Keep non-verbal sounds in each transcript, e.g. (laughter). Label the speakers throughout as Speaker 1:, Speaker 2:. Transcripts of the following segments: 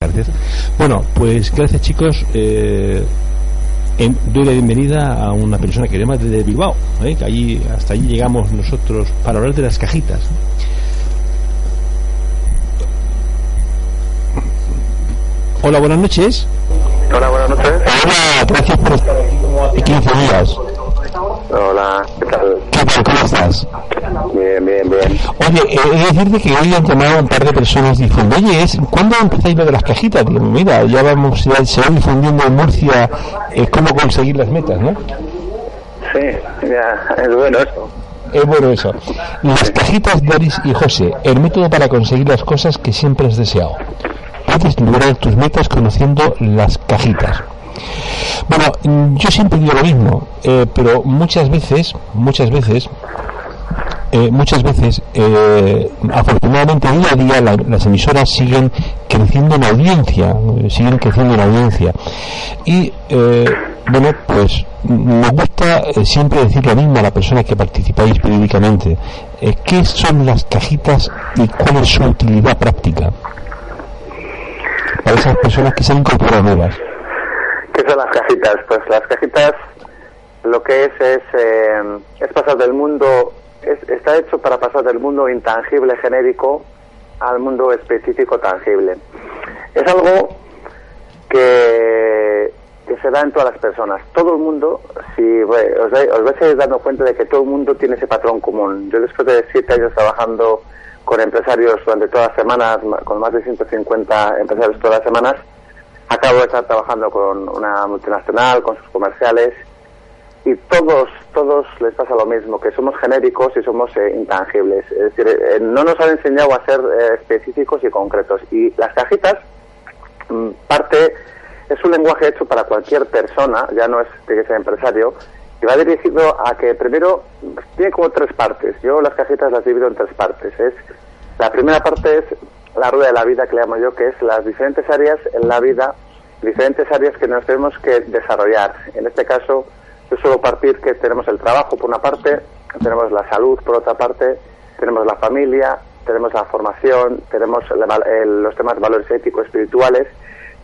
Speaker 1: Gracias. Bueno, pues gracias chicos. Eh, doy la bienvenida a una persona que llama desde Bilbao, ¿eh? que allí, hasta allí llegamos nosotros para hablar de las cajitas. Hola, buenas noches.
Speaker 2: Hola, buenas noches.
Speaker 1: Hola, gracias por estar aquí como hace 15 días.
Speaker 2: Hola, ¿qué tal?
Speaker 1: ¿Qué tal? ¿Cómo estás?
Speaker 2: Bien, bien, bien.
Speaker 1: Oye, eh, he de decirte que hoy han llamado un par de personas diciendo, oye, ¿es, ¿cuándo empezáis lo de las cajitas? Digo, mira, ya vamos, ya se va difundiendo en Murcia eh, cómo conseguir las metas, ¿no?
Speaker 2: Sí, ya, es bueno eso.
Speaker 1: Es bueno eso. Las cajitas Boris y José, el método para conseguir las cosas que siempre has deseado. Puedes lograr tus metas conociendo las cajitas. Bueno, yo siempre digo lo mismo, eh, pero muchas veces, muchas veces, eh, muchas veces, eh, afortunadamente día a día las emisoras siguen creciendo en audiencia, siguen creciendo en audiencia. Y bueno, pues me gusta siempre decir lo mismo a la persona que participáis periódicamente. ¿Qué son las cajitas y cuál es su utilidad práctica? Para esas personas que se han incorporado nuevas.
Speaker 2: ¿Qué son las cajitas? Pues las cajitas lo que es es, eh, es pasar del mundo, está hecho para pasar del mundo intangible genérico al mundo específico tangible. Es algo que, que se da en todas las personas. Todo el mundo, si os, os vais dando cuenta de que todo el mundo tiene ese patrón común. Yo después de siete años trabajando con empresarios durante todas las semanas, con más de 150 empresarios todas las semanas, acabo de estar trabajando con una multinacional, con sus comerciales, y todos, todos les pasa lo mismo, que somos genéricos y somos eh, intangibles. Es decir, eh, no nos han enseñado a ser eh, específicos y concretos. Y las cajitas, mm, parte, es un lenguaje hecho para cualquier persona, ya no es de que sea empresario, y va dirigido a que primero tiene como tres partes. Yo las cajitas las divido en tres partes. Es la primera parte es la rueda de la vida que le llamo yo, que es las diferentes áreas en la vida, diferentes áreas que nos tenemos que desarrollar. En este caso, yo suelo partir que tenemos el trabajo por una parte, tenemos la salud por otra parte, tenemos la familia, tenemos la formación, tenemos los temas valores éticos, espirituales,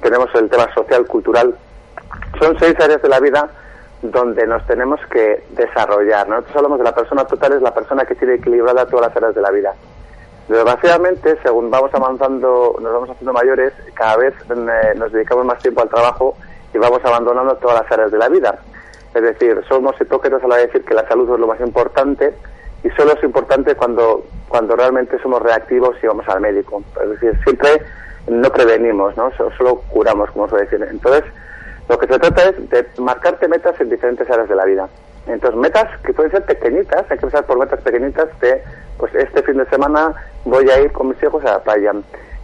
Speaker 2: tenemos el tema social, cultural. Son seis áreas de la vida donde nos tenemos que desarrollar. Nosotros hablamos de la persona total, es la persona que tiene equilibrada todas las áreas de la vida. Desgraciadamente, según vamos avanzando, nos vamos haciendo mayores, cada vez eh, nos dedicamos más tiempo al trabajo y vamos abandonando todas las áreas de la vida. Es decir, somos hipócritas a la de decir que la salud es lo más importante y solo es importante cuando, cuando realmente somos reactivos y vamos al médico. Es decir, siempre no prevenimos, ¿no? Solo curamos, como se decir. Entonces, lo que se trata es de marcarte metas en diferentes áreas de la vida. Entonces, metas que pueden ser pequeñitas, hay que empezar por metas pequeñitas de, pues este fin de semana voy a ir con mis hijos a la playa,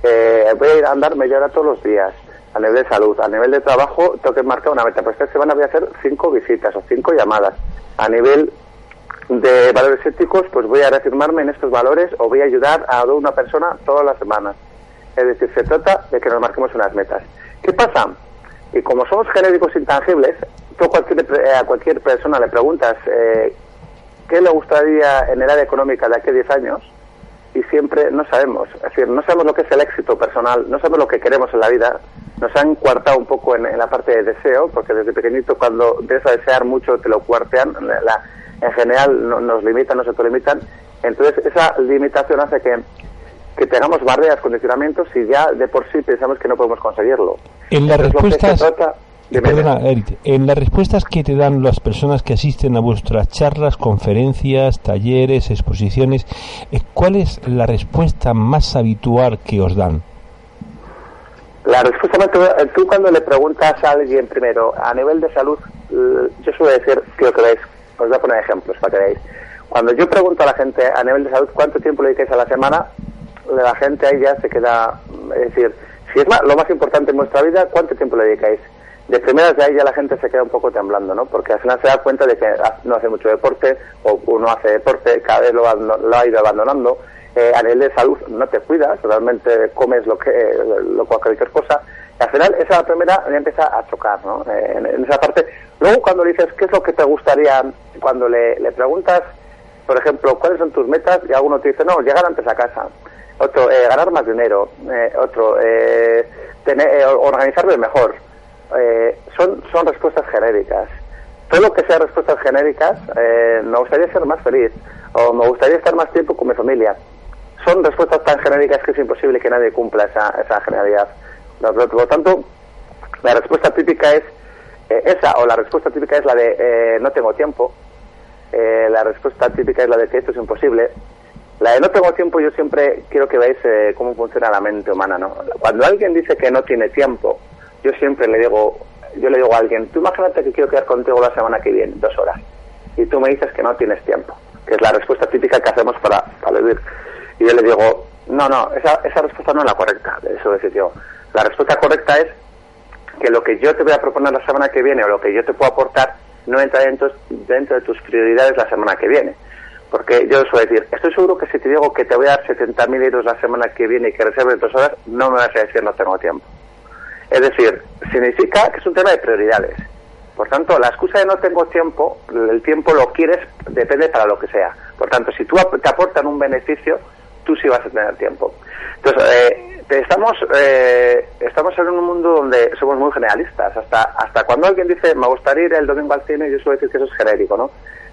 Speaker 2: eh, voy a ir a andar media hora todos los días, a nivel de salud, a nivel de trabajo tengo que marcar una meta, pues esta semana voy a hacer cinco visitas o cinco llamadas, a nivel de valores éticos, pues voy a reafirmarme en estos valores o voy a ayudar a una persona todas las semanas. Es decir, se trata de que nos marquemos unas metas. ¿Qué pasa? Y como somos genéricos intangibles, tú cualquier, eh, a cualquier persona le preguntas eh, qué le gustaría en el área económica de aquí a 10 años y siempre no sabemos. Es decir, no sabemos lo que es el éxito personal, no sabemos lo que queremos en la vida. Nos han cuartado un poco en, la parte de deseo, porque desde pequeñito cuando empiezas a desear mucho te lo cuartean. La, en general nos limitan, nos autolimitan. Entonces esa limitación hace que que tengamos barreras, condicionamientos y ya de por sí pensamos que no podemos conseguirlo.
Speaker 1: En las respuestas... en las respuestas que te dan las personas que asisten a vuestras charlas, conferencias, talleres, exposiciones, eh, ¿cuál es la respuesta más habitual que os dan?
Speaker 2: La respuesta más tú cuando le preguntas a alguien primero a nivel de salud, yo suelo decir, quiero que veáis, os voy a poner ejemplos para que veáis. Cuando yo pregunto a la gente a nivel de salud cuánto tiempo le dedicáis a la semana, la gente ahí ya se queda, es decir, si es lo más importante en vuestra vida, ¿cuánto tiempo le dedicáis? De primeras de ahí ya la gente se queda un poco temblando, ¿no? Porque al final se da cuenta de que no hace mucho deporte o no hace deporte, cada vez lo, lo ha ido abandonando. Eh, a nivel de salud no te cuidas, realmente comes lo que lo cualquier cosa. Y al final esa primera ya empieza a chocar, ¿no? Eh, en, esa parte. Luego cuando le dices qué es lo que te gustaría, cuando le, le preguntas, por ejemplo, cuáles son tus metas, y alguno te dice, no, llegar antes a casa otro eh, ganar más dinero, eh, otro eh, tener, organizarme mejor. Son, son respuestas genéricas. Todo lo que sea respuestas genéricas, me gustaría ser más feliz o me gustaría estar más tiempo con mi familia. Son respuestas tan genéricas que es imposible que nadie cumpla esa, esa generalidad. Por lo tanto, la respuesta típica es esa, o la respuesta típica es la de no tengo tiempo, la respuesta típica es la de que esto es imposible, la de no tengo tiempo, yo siempre quiero que veáis eh, cómo funciona la mente humana, ¿no? Cuando alguien dice que no tiene tiempo, yo siempre le digo, yo le digo a alguien, tú imagínate que quiero quedar contigo la semana que viene, dos horas, y tú me dices que no tienes tiempo, que es la respuesta típica que hacemos para, para vivir. Y yo le digo, no, no, esa, esa respuesta no es la correcta, eso decir yo. La respuesta correcta es que lo que yo te voy a proponer la semana que viene o lo que yo te puedo aportar no entra dentro, dentro de tus prioridades la semana que viene porque yo suelo decir, estoy seguro que si te digo que te voy a dar 70.000 euros la semana que viene y que reserves dos horas, no me vas a decir no tengo tiempo. Es decir, significa que es un tema de prioridades. Por tanto, la excusa de no tengo tiempo, el tiempo lo quieres, depende para lo que sea. Por tanto, si tú te aportan un beneficio, tú sí vas a tener tiempo. Entonces, eh, estamos, eh, estamos en un mundo donde somos muy generalistas. Hasta, hasta cuando alguien dice, me gustaría ir el domingo al cine, yo suelo decir que eso es genérico, ¿no?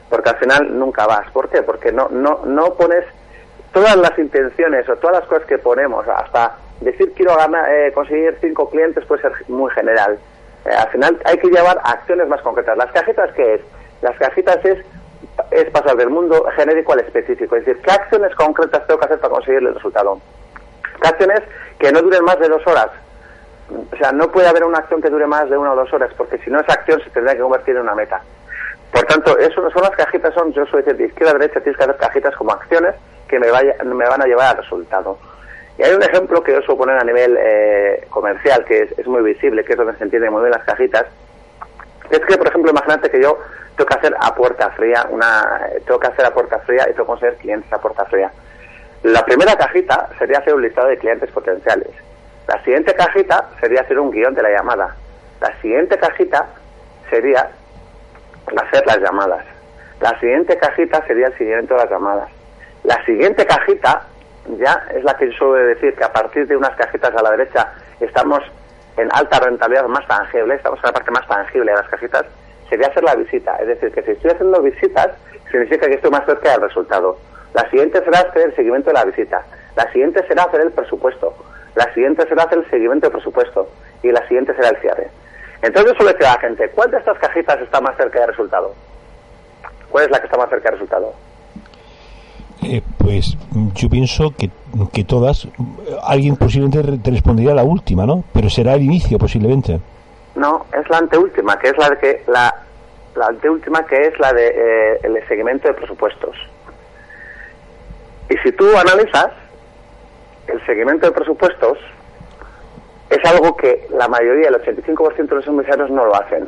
Speaker 2: porque al final nunca vas. ¿Por qué? Porque no, no, no pones todas las intenciones o todas las cosas que ponemos, hasta decir quiero ganar, eh, conseguir cinco clientes puede ser muy general. Eh, al final hay que llevar acciones más concretas. ¿Las cajitas qué es? Las cajitas es, es pasar del mundo genérico al específico, es decir, ¿qué acciones concretas tengo que hacer para conseguir el resultado? ¿Qué acciones que no duren más de dos horas? O sea, no puede haber una acción que dure más de una o dos horas, porque si no esa acción se tendría que convertir en una meta. Por tanto, eso son las cajitas, son, yo soy decir, de izquierda a derecha tienes que hacer cajitas como acciones que me, vaya, me van a llevar al resultado. Y hay un ejemplo que yo suelo poner a nivel eh, comercial, que es, muy visible, que es donde se entiende muy bien las cajitas, es que, por ejemplo, imagínate que yo tengo que hacer a puerta fría, una, tengo que hacer a puerta fría y tengo que conseguir clientes a puerta fría. La primera cajita sería hacer un listado de clientes potenciales. La siguiente cajita sería hacer un guion de la llamada. La siguiente cajita sería hacer las llamadas. La siguiente cajita sería el seguimiento de las llamadas. La siguiente cajita ya es la que yo suelo decir que a partir de unas cajitas a la derecha estamos en alta rentabilidad más tangible, estamos en la parte más tangible de las cajitas, sería hacer la visita. Es decir, que si estoy haciendo visitas, significa que estoy más cerca del resultado. La siguiente será hacer el seguimiento de la visita. La siguiente será hacer el presupuesto. La siguiente será hacer el seguimiento del presupuesto. Y la siguiente será el cierre. Entonces yo suelo decir a la gente, ¿cuál de estas cajitas está más cerca del resultado? ¿Cuál es la que está más cerca del resultado?
Speaker 1: Eh, pues yo pienso que, que, todas, alguien posiblemente te respondería la última, ¿no? Pero será el inicio posiblemente.
Speaker 2: No, es la anteúltima, que es la que la, la anteúltima que es la de eh, el seguimiento de presupuestos. Y si tú analizas el seguimiento de presupuestos, es algo que la mayoría, el 85% de los empresarios no lo hacen.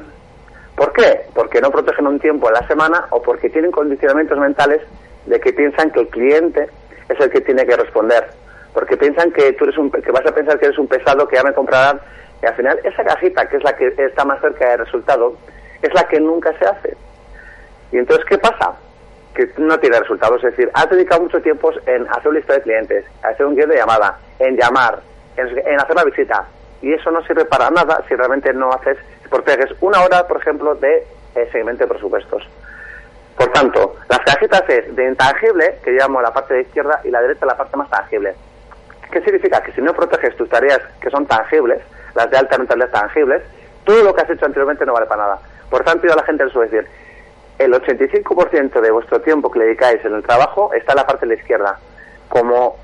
Speaker 2: ¿Por qué? Porque no protegen un tiempo en la semana o porque tienen condicionamientos mentales de que piensan que el cliente es el que tiene que responder. Porque piensan que tú eres un, que vas a pensar que eres un pesado que ya me comprarán y al final esa cajita que es la que está más cerca del resultado es la que nunca se hace. Y entonces ¿qué pasa? Que no tiene resultados, es decir, has dedicado mucho tiempo en hacer una lista de clientes, hacer un guion de llamada, en llamar, en, hacer la visita. Y eso no sirve para nada si realmente no haces, porque es una hora, por ejemplo, de eh, seguimiento de presupuestos. Por tanto, las cajitas es de intangible, que llamo la parte de izquierda, y la derecha la parte más tangible. ¿Qué significa? Que si no proteges tus tareas que son tangibles, las de alta mentalidad tangibles, todo lo que has hecho anteriormente no vale para nada. Por tanto, yo a la gente les suelo decir, el 85% de vuestro tiempo que le dedicáis en el trabajo está en la parte de la izquierda. Como,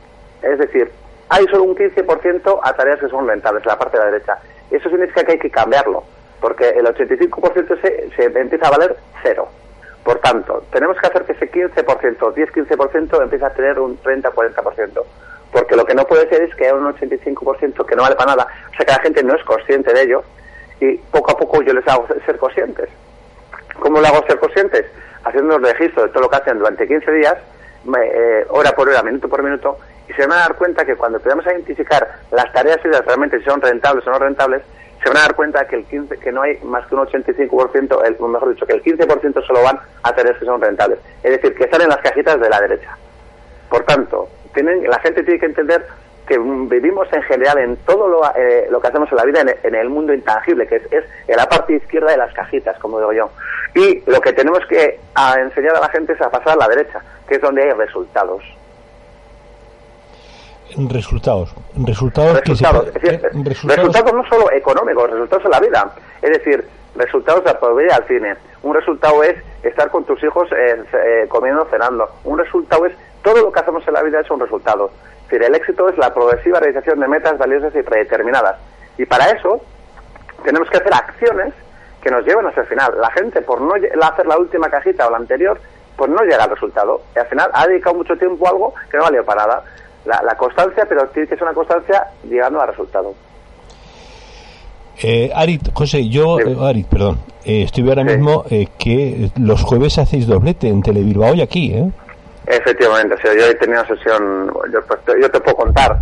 Speaker 2: es decir, hay solo un 15% a tareas que son rentables, la parte de la derecha. Eso significa que hay que cambiarlo, porque el 85% se, se empieza a valer cero. Por tanto, tenemos que hacer que ese 15%, 10-15% empiece a tener un 30-40%. Porque lo que no puede ser es que haya un 85% que no vale para nada, o sea que la gente no es consciente de ello y poco a poco yo les hago ser conscientes. ¿Cómo lo hago ser conscientes? Haciendo un registro de todo lo que hacen durante 15 días, eh, hora por hora, minuto por minuto, y se van a dar cuenta que cuando empezamos a identificar las tareas y realmente si son rentables o no rentables, se van a dar cuenta que el 15, que no hay más que un 85%, el, mejor dicho, que el 15% solo van a tareas que son rentables. Es decir, que están en las cajitas de la derecha. Por tanto, tienen, la gente tiene que entender que vivimos en general en todo lo, eh, lo que hacemos en la vida en, el mundo intangible, que es, en la parte izquierda de las cajitas, como digo yo. Y lo que tenemos que enseñar a la gente es a pasar a la derecha, que es donde hay resultados.
Speaker 1: Resultados. Resultados,
Speaker 2: resultados, resultados, no solo económicos, resultados en la vida. Es decir, resultados de poder al cine. Un resultado es estar con tus hijos eh, eh, comiendo, cenando. Un resultado es todo lo que hacemos en la vida es un resultado. Es decir, el éxito es la progresiva realización de metas valiosas y predeterminadas. Y para eso tenemos que hacer acciones que nos lleven hasta el final. La gente, por no hacer la última cajita o la anterior, pues no llega al resultado. Y al final ha dedicado mucho tiempo a algo que no valió para nada la, constancia, pero tiene que ser una constancia llegando al resultado.
Speaker 1: Eh, Arit, José, yo, eh, Arit, perdón, eh, estoy ahora mismo eh, que los jueves hacéis doblete en Telebilbao y aquí, ¿eh?
Speaker 2: Efectivamente, yo he tenido una sesión, yo, pues, yo te puedo contar,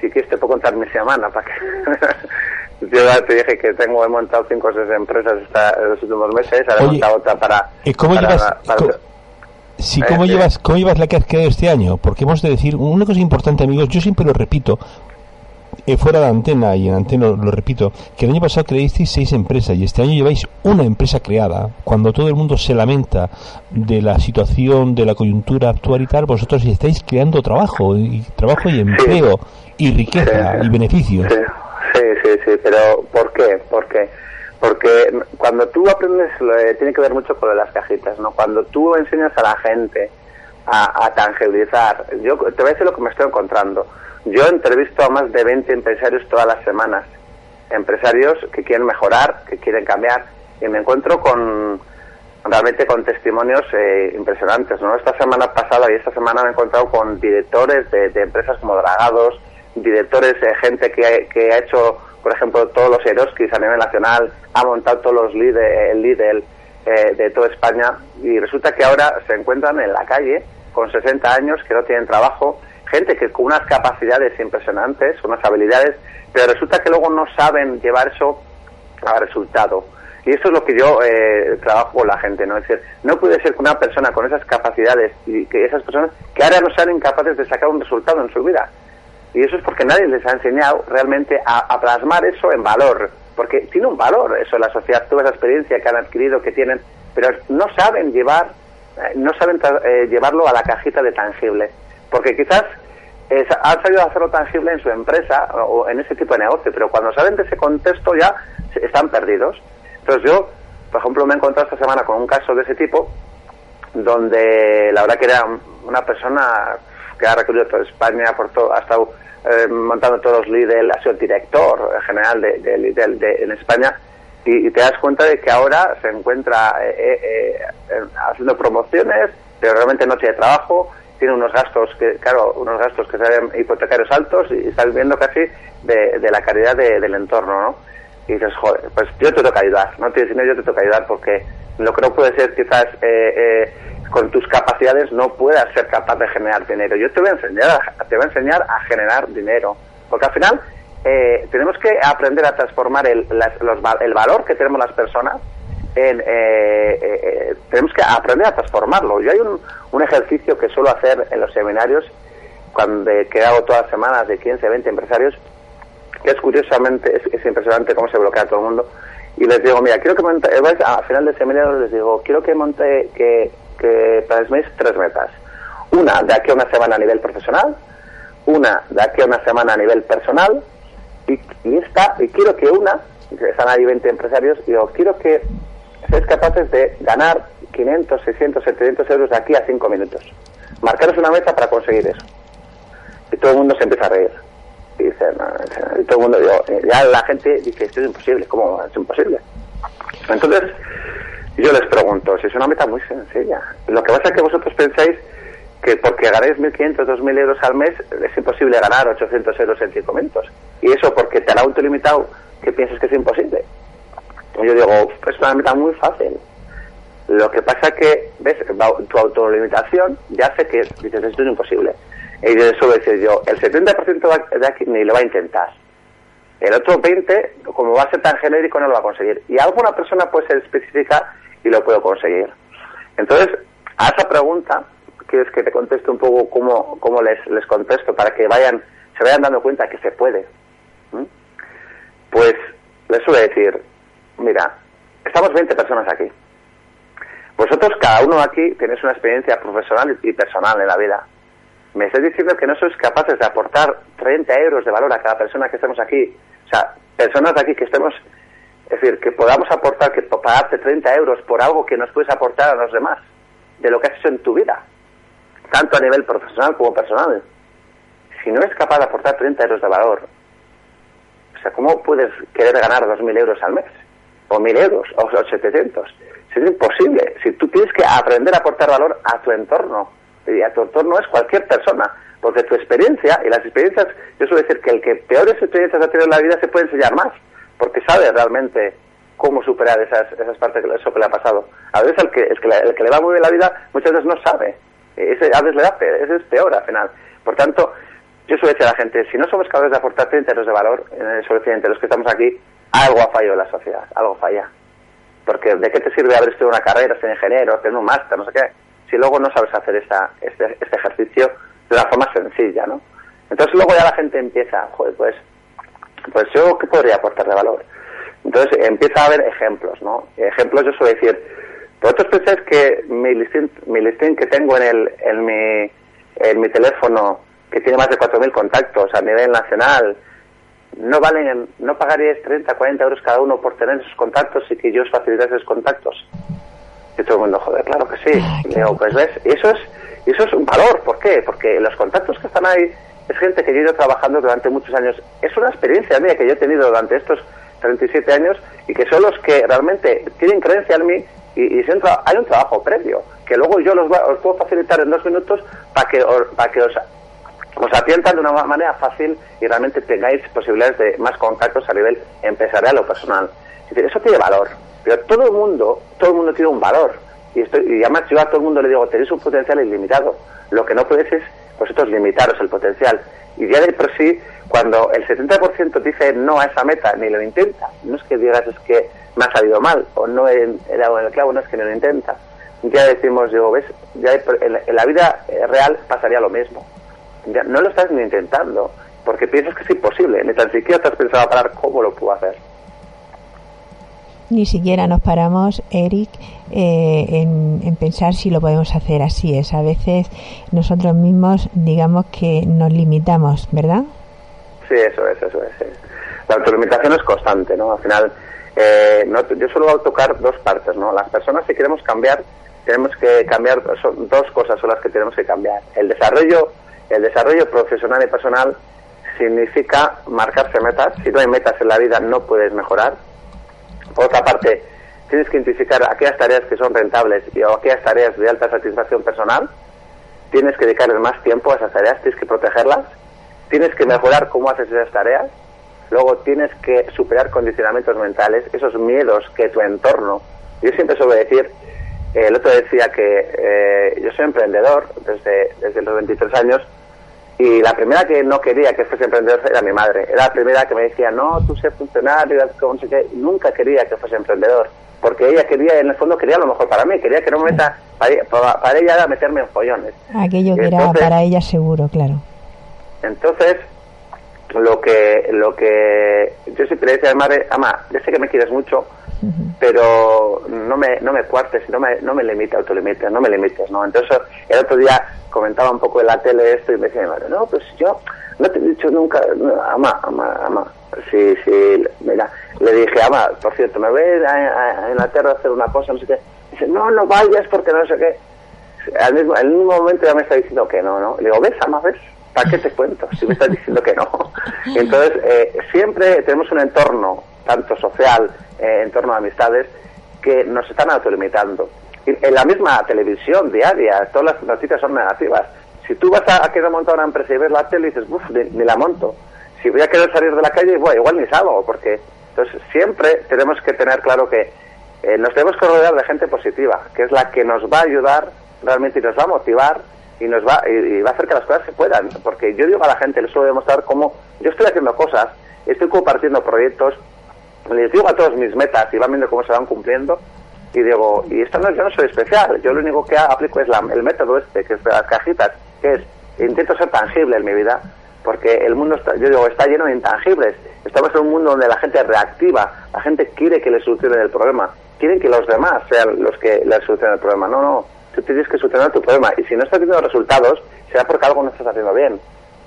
Speaker 2: si quieres te puedo contar mi semana, para que... (laughs) yo ya te dije que tengo, he montado cinco o seis empresas en los últimos meses, ahora he montado otra para...
Speaker 1: ¿Cómo llevas, Sí, ¿cómo, eh, llevas, ¿cómo llevas la que has quedado este año? Porque hemos de decir, una cosa importante, amigos, yo siempre lo repito, eh, fuera de antena y en antena lo, repito, que el año pasado creasteis seis empresas y este año lleváis una empresa creada. Cuando todo el mundo se lamenta de la situación, de la coyuntura actual y tal, vosotros estáis creando trabajo, y trabajo y empleo, y riqueza, y beneficios.
Speaker 2: Sí, sí, sí, pero ¿por qué? ¿Por qué? Porque cuando tú aprendes, tiene que ver mucho con las cajitas, ¿no? Cuando tú enseñas a la gente a, tangibilizar, yo te voy a decir lo que me estoy encontrando. Yo entrevisto a más de 20 empresarios todas las semanas, empresarios que quieren mejorar, que quieren cambiar, y me encuentro con realmente con testimonios eh, impresionantes, ¿no? Esta semana pasada y esta semana me he encontrado con directores de, empresas como Dragados, directores, de gente que, que ha hecho por ejemplo, todos los Eroskis a nivel nacional, ha montado todos los Lidl, el Lidl eh, de toda España y resulta que ahora se encuentran en la calle con 60 años que no tienen trabajo, gente que con unas capacidades impresionantes, unas habilidades, pero resulta que luego no saben llevar eso a resultado. Y eso es lo que yo eh, trabajo con la gente, ¿no? Es decir, no puede ser que una persona con esas capacidades y que esas personas que ahora no sean incapaces de sacar un resultado en su vida. Y eso es porque nadie les ha enseñado realmente a, plasmar eso en valor, porque tiene un valor eso en la sociedad, toda esa experiencia que han adquirido, que tienen, pero no saben llevar, eh, no saben eh, llevarlo a la cajita de tangible, porque quizás han sabido hacerlo tangible en su empresa o en ese tipo de negocio, pero cuando salen de ese contexto ya están perdidos. Entonces yo, por ejemplo, me he encontrado esta semana con un caso de ese tipo, donde la verdad que era una persona que ha recorrido toda España, por todo, ha estado eh, montando todos los Lidl, ha sido el director general de, de Lidl en España, y, te das cuenta de que ahora se encuentra eh, eh, haciendo promociones, pero realmente no tiene trabajo, tiene unos gastos que, claro, unos gastos que salen hipotecarios altos y está viviendo casi de, la calidad del entorno, ¿no? Y dices, joder, pues yo te toca ayudar, no te yo te toca ayudar porque lo que no puede ser quizás eh, con tus capacidades no puedas ser capaz de generar dinero. Yo te voy a enseñar, te voy a enseñar a generar dinero, porque al final eh, tenemos que aprender a transformar el, el valor que tenemos las personas en, eh, eh, tenemos que aprender a transformarlo. Yo hay un, un, ejercicio que suelo hacer en los seminarios cuando que hago todas las semanas de 15, 20 empresarios, que es curiosamente, es, impresionante cómo se bloquea todo el mundo. Y les digo, mira, quiero que monte, al final del seminario les digo, quiero que monte, que que plasméis tres metas. Una de aquí a una semana a nivel profesional, una de aquí a una semana a nivel personal, y, y esta, y quiero que una, que están ahí 20 empresarios, y digo, quiero que seáis capaces de ganar 500, 600, 700 euros de aquí a 5 minutos. Marcaros una meta para conseguir eso. Y todo el mundo se empieza a reír. Y dice, todo el mundo, ya la gente dice, esto es imposible, ¿cómo es imposible? Entonces, yo les pregunto, si es una meta muy sencilla. Lo que pasa es que vosotros pensáis que porque ganéis 1.500, 2.000 euros al mes es imposible ganar 800 euros en 5 minutos. Y eso porque te han autolimitado, que piensas que es imposible. Y yo digo, es una meta muy fácil. Lo que pasa que, ves, tu autolimitación ya hace que dices, esto es imposible. Y de eso decir yo, el 70% de aquí ni lo va a intentar. El otro 20, como va a ser tan genérico, no lo va a conseguir. Y alguna persona puede ser específica y lo puedo conseguir. Entonces, a esa pregunta, quieres que te conteste un poco cómo, cómo les, les contesto para que vayan, se vayan dando cuenta que se puede. Pues les suele decir, mira, estamos 20 personas aquí. Vosotros, cada uno aquí, tenéis una experiencia profesional y personal en la vida. Me estáis diciendo que no sois capaces de aportar 30 euros de valor a cada persona que estemos aquí. O sea, personas de aquí que estemos, es decir, que podamos aportar, que pagarte 30 euros por algo que nos puedes aportar a los demás, de lo que has hecho en tu vida, tanto a nivel profesional como personal. Si no eres capaz de aportar 30 euros de valor, o sea, ¿cómo puedes querer ganar 2.000 euros al mes? O 1.000 euros, o 700 es imposible. Si tú tienes que aprender a aportar valor a tu entorno, y a tu entorno es cualquier persona, porque tu experiencia y las experiencias, yo suelo decir que el que peores experiencias ha tenido en la vida se puede enseñar más, porque sabe realmente cómo superar esas, esas partes eso que le ha pasado. A veces el que, el que, el que le va muy bien la vida muchas veces no sabe. A veces le da es peor al final. Por tanto, yo suelo decir a la gente, si no somos capaces de aportar 30 de valor, en el los que estamos aquí, algo ha fallado en la sociedad, algo falla. Porque ¿de qué te sirve haber estudiado una carrera, ser ingeniero, tener un máster, no sé qué, si luego no sabes hacer esta, este, este ejercicio de una forma sencilla, ¿no? Entonces luego ya la gente empieza, joder, pues, pues yo qué podría aportar de valor. Entonces empieza a haber ejemplos, ¿no? Ejemplos yo suelo decir, vosotros pensáis que mi listín, mi listín que tengo en, el, en, mi, en mi teléfono, que tiene más de 4.000 contactos a nivel nacional, no valen, no pagaríais 30, 40 euros cada uno por tener esos contactos y que yo os facilitase esos contactos. Y todo el mundo, joder, claro que sí. y digo, pues ves, eso es, eso es un valor. ¿Por qué? Porque los contactos que están ahí es gente que yo he ido trabajando durante muchos años. Es una experiencia mía que yo he tenido durante estos 37 años y que son los que realmente tienen creencia en mí y, y hay un trabajo previo que luego yo los, os puedo facilitar en dos minutos para que, para que os os atiendan de una manera fácil y realmente tengáis posibilidades de más contactos a nivel empresarial o personal. eso tiene valor, pero todo el mundo, todo el mundo tiene un valor. Y, estoy, y además yo a todo el mundo le digo, tenéis un potencial ilimitado. Lo que no podéis es vosotros limitaros el potencial. Y ya de por sí, cuando el 70% dice no a esa meta, ni lo intenta, no es que digas es que me ha salido mal, o no he dado en el clavo, no es que no lo intenta. Ya decimos, digo, ves, ya en la vida real pasaría lo mismo no lo estás ni intentando, porque piensas que es imposible, ni tan siquiera te has pensado a parar cómo lo puedo hacer.
Speaker 3: Ni siquiera nos paramos, Eric, eh, en, pensar si lo podemos hacer. Así es, a veces nosotros mismos digamos que nos limitamos, ¿verdad?
Speaker 2: Sí, eso es, eso es. La autolimitación es constante, ¿no? Al final, eh, yo solo voy a tocar dos partes, ¿no? Las personas si queremos cambiar, tenemos que cambiar, son dos cosas son las que tenemos que cambiar. El desarrollo el desarrollo profesional y personal significa marcarse metas. Si no hay metas en la vida no puedes mejorar. Por otra parte, tienes que identificar aquellas tareas que son rentables y aquellas tareas de alta satisfacción personal. Tienes que dedicarles más tiempo a esas tareas, tienes que protegerlas. Tienes que mejorar cómo haces esas tareas. Luego tienes que superar condicionamientos mentales, esos miedos que tu entorno. Yo siempre suelo decir el otro decía que eh, yo soy emprendedor desde, desde los 23 años y la primera que no quería que fuese emprendedor era mi madre. Era la primera que me decía, no, tú sé funcionario, no. Nunca quería que fuese emprendedor. Porque ella quería, en el fondo, quería lo mejor para mí. Quería que no me meta, para, ella era meterme en follones.
Speaker 3: Aquello que era para ella seguro, claro.
Speaker 2: Entonces, lo que, lo que yo siempre le decía a mi madre, ama, yo sé que me quieres mucho, pero no me, no me cuartes, no me, no me limites, autolimites, no me limites, ¿no? Entonces, el otro día comentaba un poco en la tele esto y me decía, no, pues yo no te he dicho nunca, ama, ama, ama, sí, sí, mira, le dije, ama, por cierto, me voy a, Inglaterra a hacer una cosa, no sé qué, dice, no, no vayas porque no sé qué, al mismo, al mismo momento ya me está diciendo que no, ¿no? Le digo, ves, ama, ves, ¿para qué te cuento si me estás diciendo que no? (laughs) Entonces, eh, siempre tenemos un entorno, tanto social, eh, en torno a amistades, que nos están autolimitando. en la misma televisión diaria, todas las noticias son negativas. Si tú vas a, querer montar una empresa y ves la tele y dices, uff, ni, la monto. Si voy a querer salir de la calle, bueno, igual ni salgo, porque entonces siempre tenemos que tener claro que eh, nos tenemos que rodear de gente positiva, que es la que nos va a ayudar realmente y nos va a motivar y nos va y, va a hacer que las cosas se puedan. Porque yo digo a la gente, les suelo demostrar cómo yo estoy haciendo cosas, estoy compartiendo proyectos, les digo a todos mis metas y van viendo cómo se van cumpliendo y digo, y esto no, yo no soy especial, yo lo único que aplico es la, el método este, que es de las cajitas, que es, intento ser tangible en mi vida, porque el mundo, está, yo digo, está lleno de intangibles. Estamos en un mundo donde la gente reactiva, la gente quiere que le solucionen el problema, quieren que los demás sean los que le solucionen el problema. No, no, tú tienes que solucionar tu problema y si no estás teniendo resultados, será porque algo no estás haciendo bien.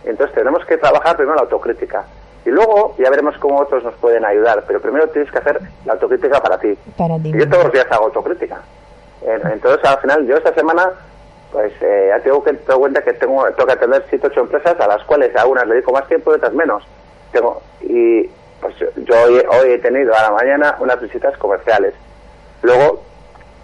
Speaker 2: Entonces tenemos que trabajar primero la autocrítica. Y luego ya veremos cómo otros nos pueden ayudar, pero primero tienes que hacer la autocrítica para ti. Yo todos los días hago autocrítica. Entonces, al final, yo esta semana, pues eh, tengo que tener cuenta que tengo, tengo que atender 7 8 empresas a las cuales a unas le dedico más tiempo y otras menos. Tengo, y pues yo hoy, hoy he tenido a la mañana unas visitas comerciales. Luego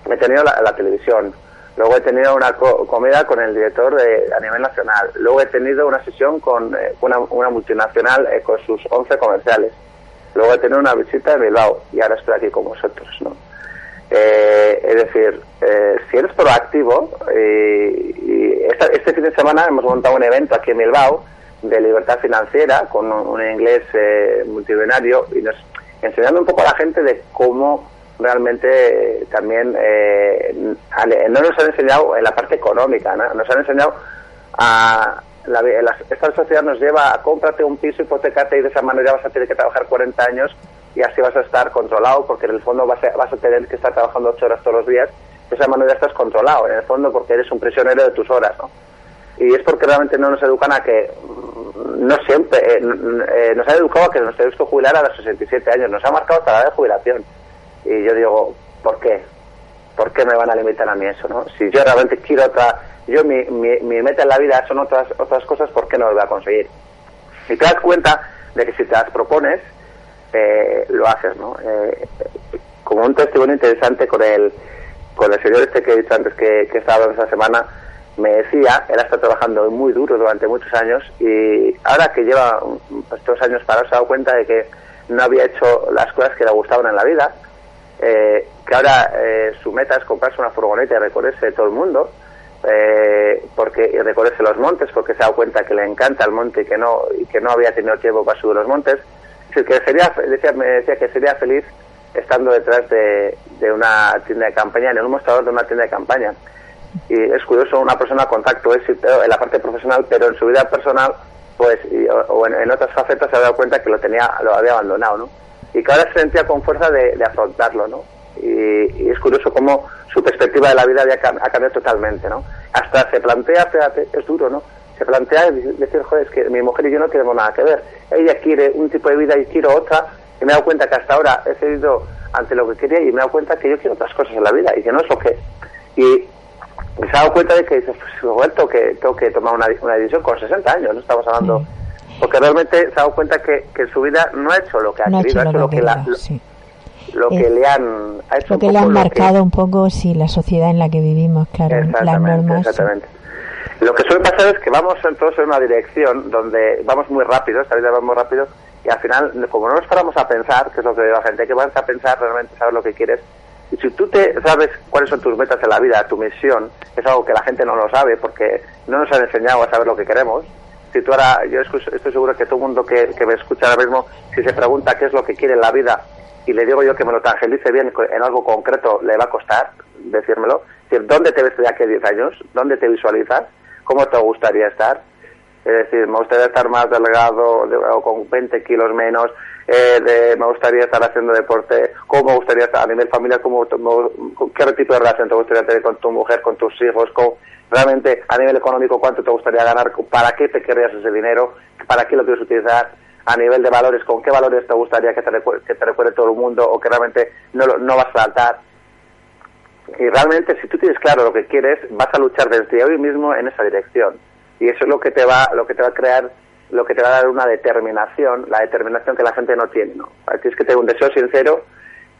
Speaker 2: he tenido la, televisión, Luego he tenido una comida con el director de, a nivel nacional. Luego he tenido una sesión con eh, una, una, multinacional eh, con sus 11 comerciales. Luego he tenido una visita en Bilbao y ahora estoy aquí con vosotros, ¿no? Eh, es decir, si eres proactivo, y este fin de semana hemos montado un evento aquí en Bilbao de libertad financiera con un, inglés multimillonario y nos enseñando un poco a la gente de cómo realmente eh, también eh, no nos han enseñado en la parte económica, nos han enseñado a la, esta sociedad nos lleva a cómprate un piso, hipotecate y de esa manera vas a tener que trabajar 40 años y así vas a estar controlado porque en el fondo vas a, vas a tener que estar trabajando 8 horas todos los días. De esa manera estás controlado, en el fondo porque eres un prisionero de tus horas. ¿no? Y es porque realmente no nos educan a que, mm, no siempre, eh, nos han educado a que nos tenemos que jubilar a los 67 años, nos ha marcado hasta la edad de jubilación y yo digo, ¿por qué? ¿Por qué me van a limitar a mí eso? ¿no? Si yo realmente quiero otra, yo mi, mi, meta en la vida son otras, otras cosas, ¿por qué no lo voy a conseguir? Y te das cuenta de que si te las propones, eh, lo haces, ¿no? Eh, como un testimonio interesante con el, con el señor este que he dicho antes que, que estaba hablando esta semana, me decía, él ha estado trabajando muy duro durante muchos años y ahora que lleva estos años para se ha dado cuenta de que no había hecho las cosas que le gustaban en la vida eh, que ahora eh, su meta es comprarse una furgoneta y recorrerse todo el mundo, eh, porque y recorrerse los montes, porque se ha dado cuenta que le encanta el monte y que no y que no había tenido tiempo para subir los montes. Que sería, decía, me decía que sería feliz estando detrás de, una tienda de campaña, en un mostrador de una tienda de campaña. Y es curioso, una persona contacto éxito en la parte profesional, pero en su vida personal, pues, o, en, en, otras facetas se ha dado cuenta que lo tenía, lo había abandonado, ¿no? y que ahora se sentía con fuerza de, afrontarlo, ¿no? Y, es curioso cómo su perspectiva de la vida había, ha cambiado totalmente, ¿no? Hasta se plantea, fíjate, es duro, ¿no? Se plantea decir, joder, es que mi mujer y yo no tenemos nada que ver. Ella quiere un tipo de vida y quiero otra, y me he dado cuenta que hasta ahora he cedido ante lo que quería y me he dado cuenta que yo quiero otras cosas en la vida y que no es lo que... Y, se ha dado cuenta de que dices, pues, tengo que, tengo que tomar una, una decisión con 60 años, no estamos hablando porque realmente se ha dado cuenta que, que en su vida no ha hecho lo que ha querido, ha hecho lo, que, lo, que le han ha hecho
Speaker 3: lo que le han marcado un poco sí la sociedad en la que vivimos claro las normas
Speaker 2: exactamente lo que suele pasar es que vamos todos en una dirección donde vamos muy rápido esta vida va muy rápido y al final como no nos paramos a pensar que es lo que la gente que vas a pensar realmente saber lo que quieres y si tú te sabes cuáles son tus metas en la vida tu misión es algo que la gente no lo sabe porque no nos han enseñado a saber lo que queremos si tú ahora, yo estoy seguro que todo el mundo que, me escucha ahora mismo, si se pregunta qué es lo que quiere en la vida y le digo yo que me lo tangelice bien en algo concreto, le va a costar decírmelo. Es decir, ¿dónde te ves de aquí a 10 años? ¿Dónde te visualizas? ¿Cómo te gustaría estar? Es decir, me gustaría estar más delgado o con 20 kilos menos, eh, me gustaría estar haciendo deporte, cómo me gustaría estar a nivel familiar, cómo, qué tipo de relación te gustaría tener con tu mujer, con tus hijos, con, realmente a nivel económico cuánto te gustaría ganar, para qué te querrías ese dinero, para qué lo quieres utilizar, a nivel de valores, con qué valores te gustaría que te, recuerde, que te recuerde todo el mundo o que realmente no, no vas a saltar. Y realmente si tú tienes claro lo que quieres, vas a luchar desde hoy mismo en esa dirección. Y eso es lo que te va, lo que te va a crear, lo que te va a dar una determinación, la determinación que la gente no tiene, ¿no? Tienes que tener un deseo sincero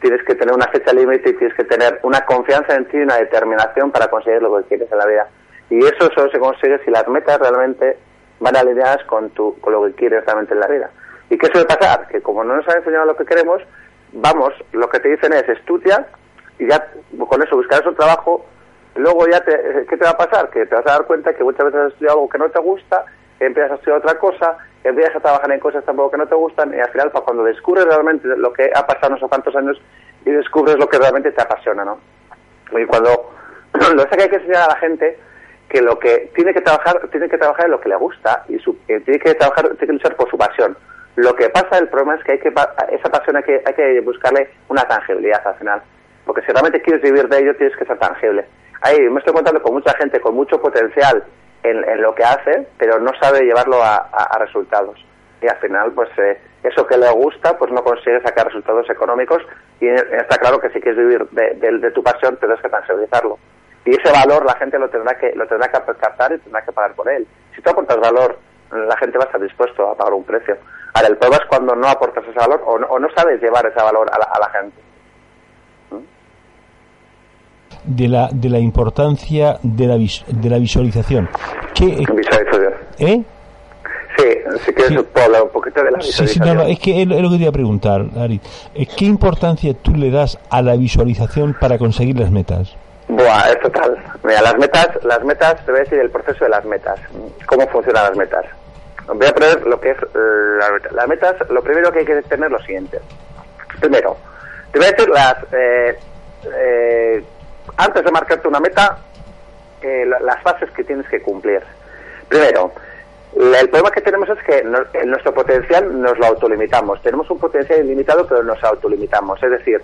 Speaker 2: tienes que tener una fecha límite y tienes que tener una confianza en ti y una determinación para conseguir lo que quieres en la vida. Y eso solo se consigue si las metas realmente van alineadas con, tu, con lo que quieres realmente en la vida. ¿Y qué suele pasar? Que como no nos han enseñado lo que queremos, vamos, lo que te dicen es estudia y ya con eso buscarás un trabajo, luego ya te, ¿qué te va a pasar? Que te vas a dar cuenta que muchas veces has estudiado algo que no te gusta, empiezas a estudiar otra cosa, empiezas a trabajar en cosas tampoco que no te gustan y al final pues, cuando descubres realmente lo que ha pasado no sé cuántos años y descubres lo que realmente te apasiona, ¿no? Y cuando (clears throat) lo que hay que enseñar a la gente que lo que tiene que trabajar tiene que trabajar en lo que le gusta y su, tiene que trabajar tiene que luchar por su pasión lo que pasa el problema es que hay que esa pasión hay que hay que buscarle una tangibilidad al final porque si realmente quieres vivir de ello tienes que ser tangible ahí me estoy contando con mucha gente con mucho potencial en, lo que hace pero no sabe llevarlo a, resultados y al final pues eh, eso que le gusta pues no consigue sacar resultados económicos y está claro que si quieres vivir de, de tu pasión tendrás que tangibilizarlo y ese valor la gente lo tendrá que lo tendrá que captar y tendrá que pagar por él. Si tú aportas valor, la gente va a estar dispuesto a pagar un precio. Ahora, el problema es cuando no aportas ese valor o no, o no sabes llevar ese valor a la, a la gente.
Speaker 1: De la, de la importancia de la, de la visualización. ¿Qué,
Speaker 2: visualización.
Speaker 1: ¿Eh?
Speaker 2: Sí, si quieres sí. un poquito de la visualización. Sí, sí, no,
Speaker 1: no, es que es lo que te iba a preguntar, Ari. ¿Qué importancia tú le das a la visualización para conseguir las metas?
Speaker 2: Buah, es total. Mira, las metas, las metas, te voy a decir el proceso de las metas. ¿Cómo funcionan las metas? Voy a poner lo que es la meta. Las metas, lo primero que hay que tener es lo siguiente. Primero, te voy a decir las... Eh, eh, antes de marcarte una meta, eh, las fases que tienes que cumplir. Primero, el problema que tenemos es que nuestro potencial nos lo autolimitamos. Tenemos un potencial ilimitado, pero nos autolimitamos. Es decir,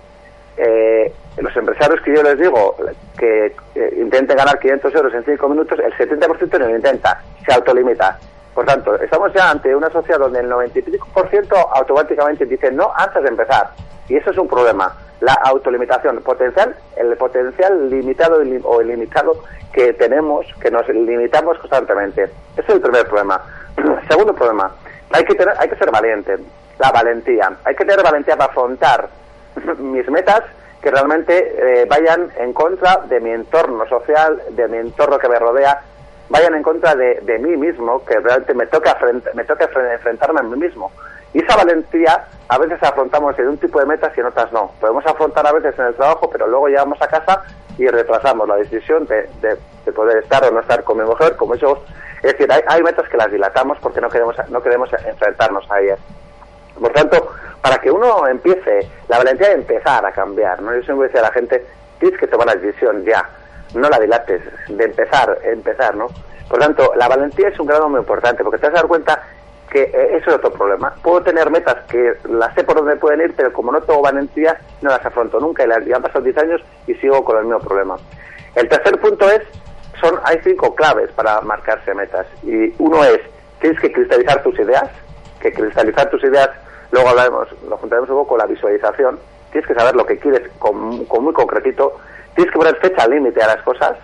Speaker 2: eh, los empresarios que yo les digo que intenten ganar 500 euros en 5 minutos, el 70% no lo intenta, se autolimita. Por tanto, estamos ya ante una sociedad donde el 95% automáticamente dice no antes de empezar. Y eso es un problema. La autolimitación potencial, el potencial limitado o ilimitado que tenemos, que nos limitamos constantemente. Ese es el primer problema. (clears throat) Segundo problema, hay que, tener, hay que ser valiente. La valentía. Hay que tener valentía para afrontar (laughs) mis metas que realmente eh, vayan en contra de mi entorno social, de mi entorno que me rodea, vayan en contra de, de mí mismo, que realmente me toca, me toca enfrentarme a mí mismo. Y esa valentía a veces afrontamos en un tipo de metas y en otras no. Podemos afrontar a veces en el trabajo, pero luego llegamos a casa y retrasamos la decisión de, de, poder estar o no estar con mi mujer, como eso. Es decir, hay, hay metas que las dilatamos porque no queremos, no queremos enfrentarnos a ellas. Por tanto, para que uno empiece, la valentía de empezar a cambiar, ¿no? Yo siempre decía a la gente, tienes que tomar la decisión ya, no la dilates, de empezar, empezar, ¿no? Por tanto, la valentía es un grado muy importante, porque te vas a dar cuenta que eh, eso es otro problema. Puedo tener metas que las sé por dónde pueden ir, pero como no tengo valentía, no las afronto nunca y ya han pasado 10 años y sigo con el mismo problema. El tercer punto es, son, hay cinco claves para marcarse metas. Y uno es, tienes que cristalizar tus ideas, que cristalizar tus ideas Luego hablaremos, lo juntaremos un poco con la visualización. Tienes que saber lo que quieres con, muy concretito. Tienes que poner fecha límite a las cosas.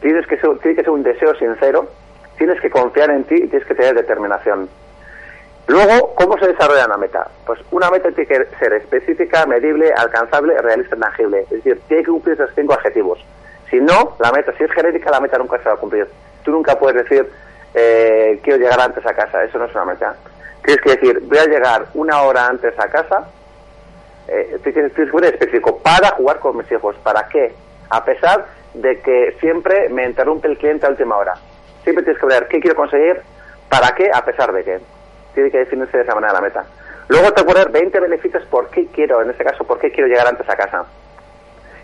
Speaker 2: Tienes que ser, tiene que ser un deseo sincero. Tienes que confiar en ti y tienes que tener determinación. Luego, ¿cómo se desarrolla una meta? Pues una meta tiene que ser específica, medible, alcanzable, realista, tangible. Es decir, tiene que cumplir esos cinco objetivos. Si no, la meta, si es genérica, la meta nunca se va a cumplir. Tú nunca puedes decir, eh, quiero llegar antes a casa. Eso no es una meta. Tienes que decir, voy a llegar una hora antes a casa, eh, tienes que ser específico, para jugar con mis hijos. ¿Para qué? A pesar de que siempre me interrumpe el cliente a última hora. Siempre tienes que ver qué quiero conseguir, para qué, a pesar de qué. Tiene que definirse de esa manera la meta. Luego te poner 20 beneficios por qué quiero, en este caso, por qué quiero llegar antes a casa.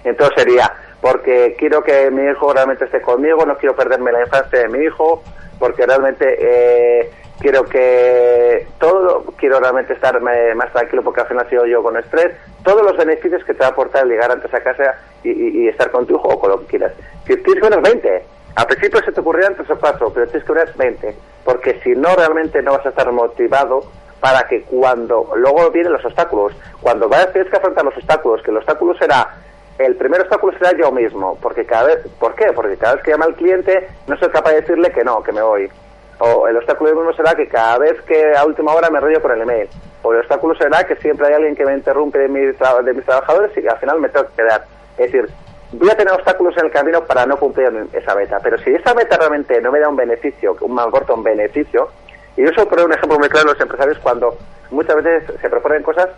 Speaker 2: Entonces sería, porque quiero que mi hijo realmente esté conmigo, no quiero perderme la infancia de mi hijo, porque realmente eh, quiero que todo, quiero realmente estar más tranquilo porque al final sido yo con estrés, todos los beneficios que te va a aportar llegar antes a casa y, estar con tu hijo o con lo que quieras. Si tienes que 20, al principio se te ocurrirán tres o cuatro, pero tienes que poner 20, porque si no realmente no vas a estar motivado para que cuando luego vienen los obstáculos, cuando vayas tienes que afrontar los obstáculos, que el obstáculo será el primer obstáculo será yo mismo, porque cada vez, ¿por qué? Porque cada vez que llama al cliente no soy capaz de decirle que no, que me voy o el obstáculo mismo será que cada vez que a última hora me rollo con el email. o el obstáculo será que siempre hay alguien que me interrumpe de, mis de mis trabajadores y al final me tengo que quedar. Es decir, voy a tener obstáculos en el camino para no cumplir esa meta. Pero si esa meta realmente no me da un beneficio, un me aporta un beneficio, y yo solo un ejemplo muy claro los empresarios cuando muchas veces se proponen cosas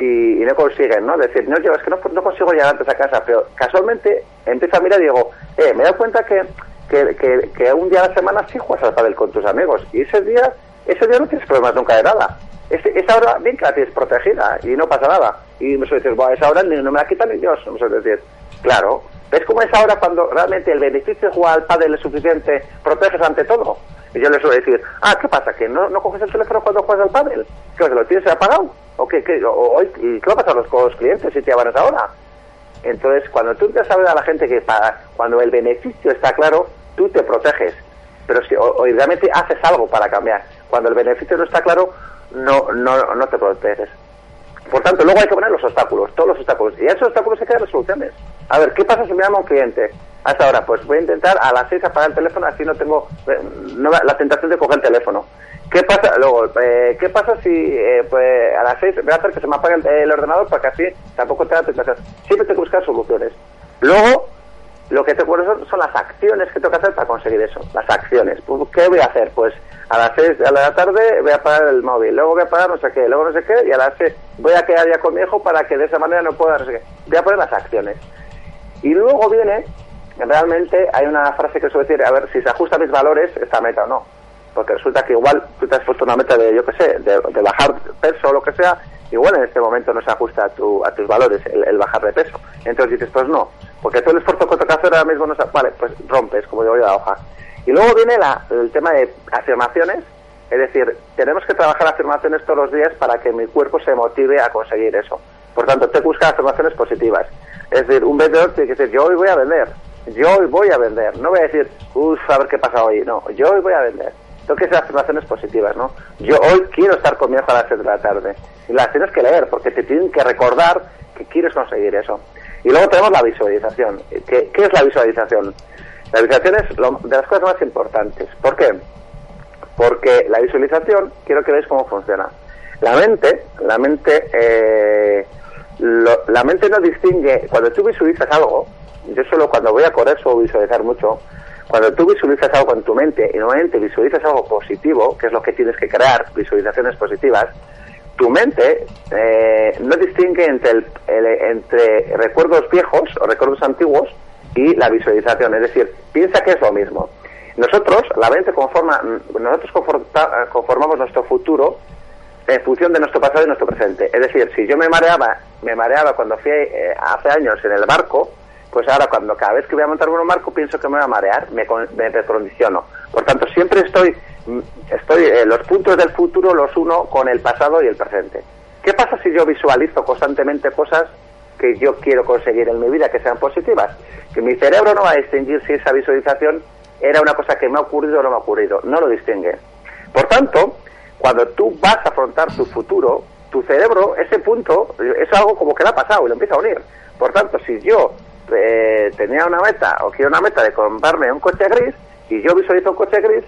Speaker 2: y, no consiguen, ¿no? Decir, no, yo es que no, no, consigo llegar antes a casa, pero casualmente empiezo a mirar y digo, eh, me he dado cuenta que, que, que, un día a la semana sí juegas al pádel con tus amigos y ese día, ese día no tienes problemas nunca de nada. esa hora bien que la tienes protegida y no pasa nada. Y me suele decir, bueno, esa hora no me la quitan ni Dios, me suele decir, claro. ¿Ves cómo es ahora cuando realmente el beneficio de jugar al pádel es suficiente, proteges ante todo? Y yo le suelo decir, ah, ¿qué pasa? ¿Que no, no coges el teléfono cuando juegas al pádel? ¿Que lo tienes apagado? ¿O qué, qué, o, ¿Y qué va a pasar con los clientes si te llaman a esa hora? Entonces, cuando tú te sabes a la gente que para, cuando el beneficio está claro, tú te proteges. Pero si o, realmente haces algo para cambiar. Cuando el beneficio no está claro, no, no, no te proteges. Por tanto, luego hay que poner los obstáculos, todos los obstáculos. Y esos obstáculos hay que dar soluciones. A ver, ¿qué pasa si me llama un cliente? Hasta ahora, pues voy a intentar a las seis apagar el teléfono, así no tengo eh, la tentación de coger el teléfono. ¿Qué pasa luego? Eh, ¿Qué pasa si eh, pues, a las seis voy a hacer que se me apague el, ordenador para que así tampoco te da tentación? Siempre tengo que buscar soluciones. Luego, lo que te son, son las acciones que tengo que hacer para conseguir eso. Las acciones. Pues, ¿Qué voy a hacer? Pues a las 6 de la tarde voy a apagar el móvil, luego voy a apagar no sé qué, luego no sé qué, y a las 6 voy a quedar ya con mi hijo para que de esa manera no pueda no sé qué. Voy a poner las acciones. Y luego viene, realmente hay una frase que suele decir, a ver si se ajusta a mis valores esta meta o no. Porque resulta que igual tú te has puesto una meta de, yo qué sé, de, bajar peso o lo que sea, igual en este momento no se ajusta a, tu, a tus valores el, bajar de peso. Entonces dices, pues no, porque todo el esfuerzo que que hacer ahora mismo no se... Vale, pues rompes, como digo yo, la hoja. Y luego viene el tema de afirmaciones, es decir, tenemos que trabajar afirmaciones todos los días para que mi cuerpo se motive a conseguir eso. Por tanto, te busca afirmaciones positivas. Es decir, un vendedor tiene que decir, yo hoy voy a vender, yo hoy voy a vender. No voy a decir, uff, a ver qué pasa hoy. No, yo hoy voy a vender. Tengo que hacer afirmaciones positivas, ¿no? Yo hoy quiero estar con a las 7 de la tarde. Y las tienes que leer porque te tienen que recordar que quieres conseguir eso. Y luego tenemos la visualización. ¿Qué, es la visualización? La visualización es de las cosas más importantes. ¿Por qué? Porque la visualización, quiero que veáis cómo funciona. La mente, la mente, eh, la mente no distingue, cuando tú visualizas algo, yo solo cuando voy a correr suelo visualizar mucho, cuando tú visualizas algo en tu mente y normalmente visualizas algo positivo, que es lo que tienes que crear, visualizaciones positivas, tu mente eh, no distingue entre, entre recuerdos viejos o recuerdos antiguos y la visualización, es decir, piensa que es lo mismo. Nosotros, la mente conforma, nosotros conformamos nuestro futuro en función de nuestro pasado y nuestro presente. Es decir, si yo me mareaba, me mareaba cuando fui eh, hace años en el barco, pues ahora cuando cada vez que voy a montar un barco pienso que me voy a marear, me, me recondiciono. Por tanto, siempre estoy, mm, estoy eh, los puntos del futuro los uno con el pasado y el presente. ¿Qué pasa si yo visualizo constantemente cosas que yo quiero conseguir en mi vida que sean positivas. Que mi cerebro no va a distinguir si esa visualización era una cosa que me ha ocurrido o no me ha ocurrido. No lo distingue. Por tanto, cuando tú vas a afrontar tu futuro, tu cerebro, ese punto, es algo como que le ha pasado y lo empieza a unir. Por tanto, si yo eh, tenía una meta o quiero una meta de comprarme un coche gris y yo visualizo un coche gris,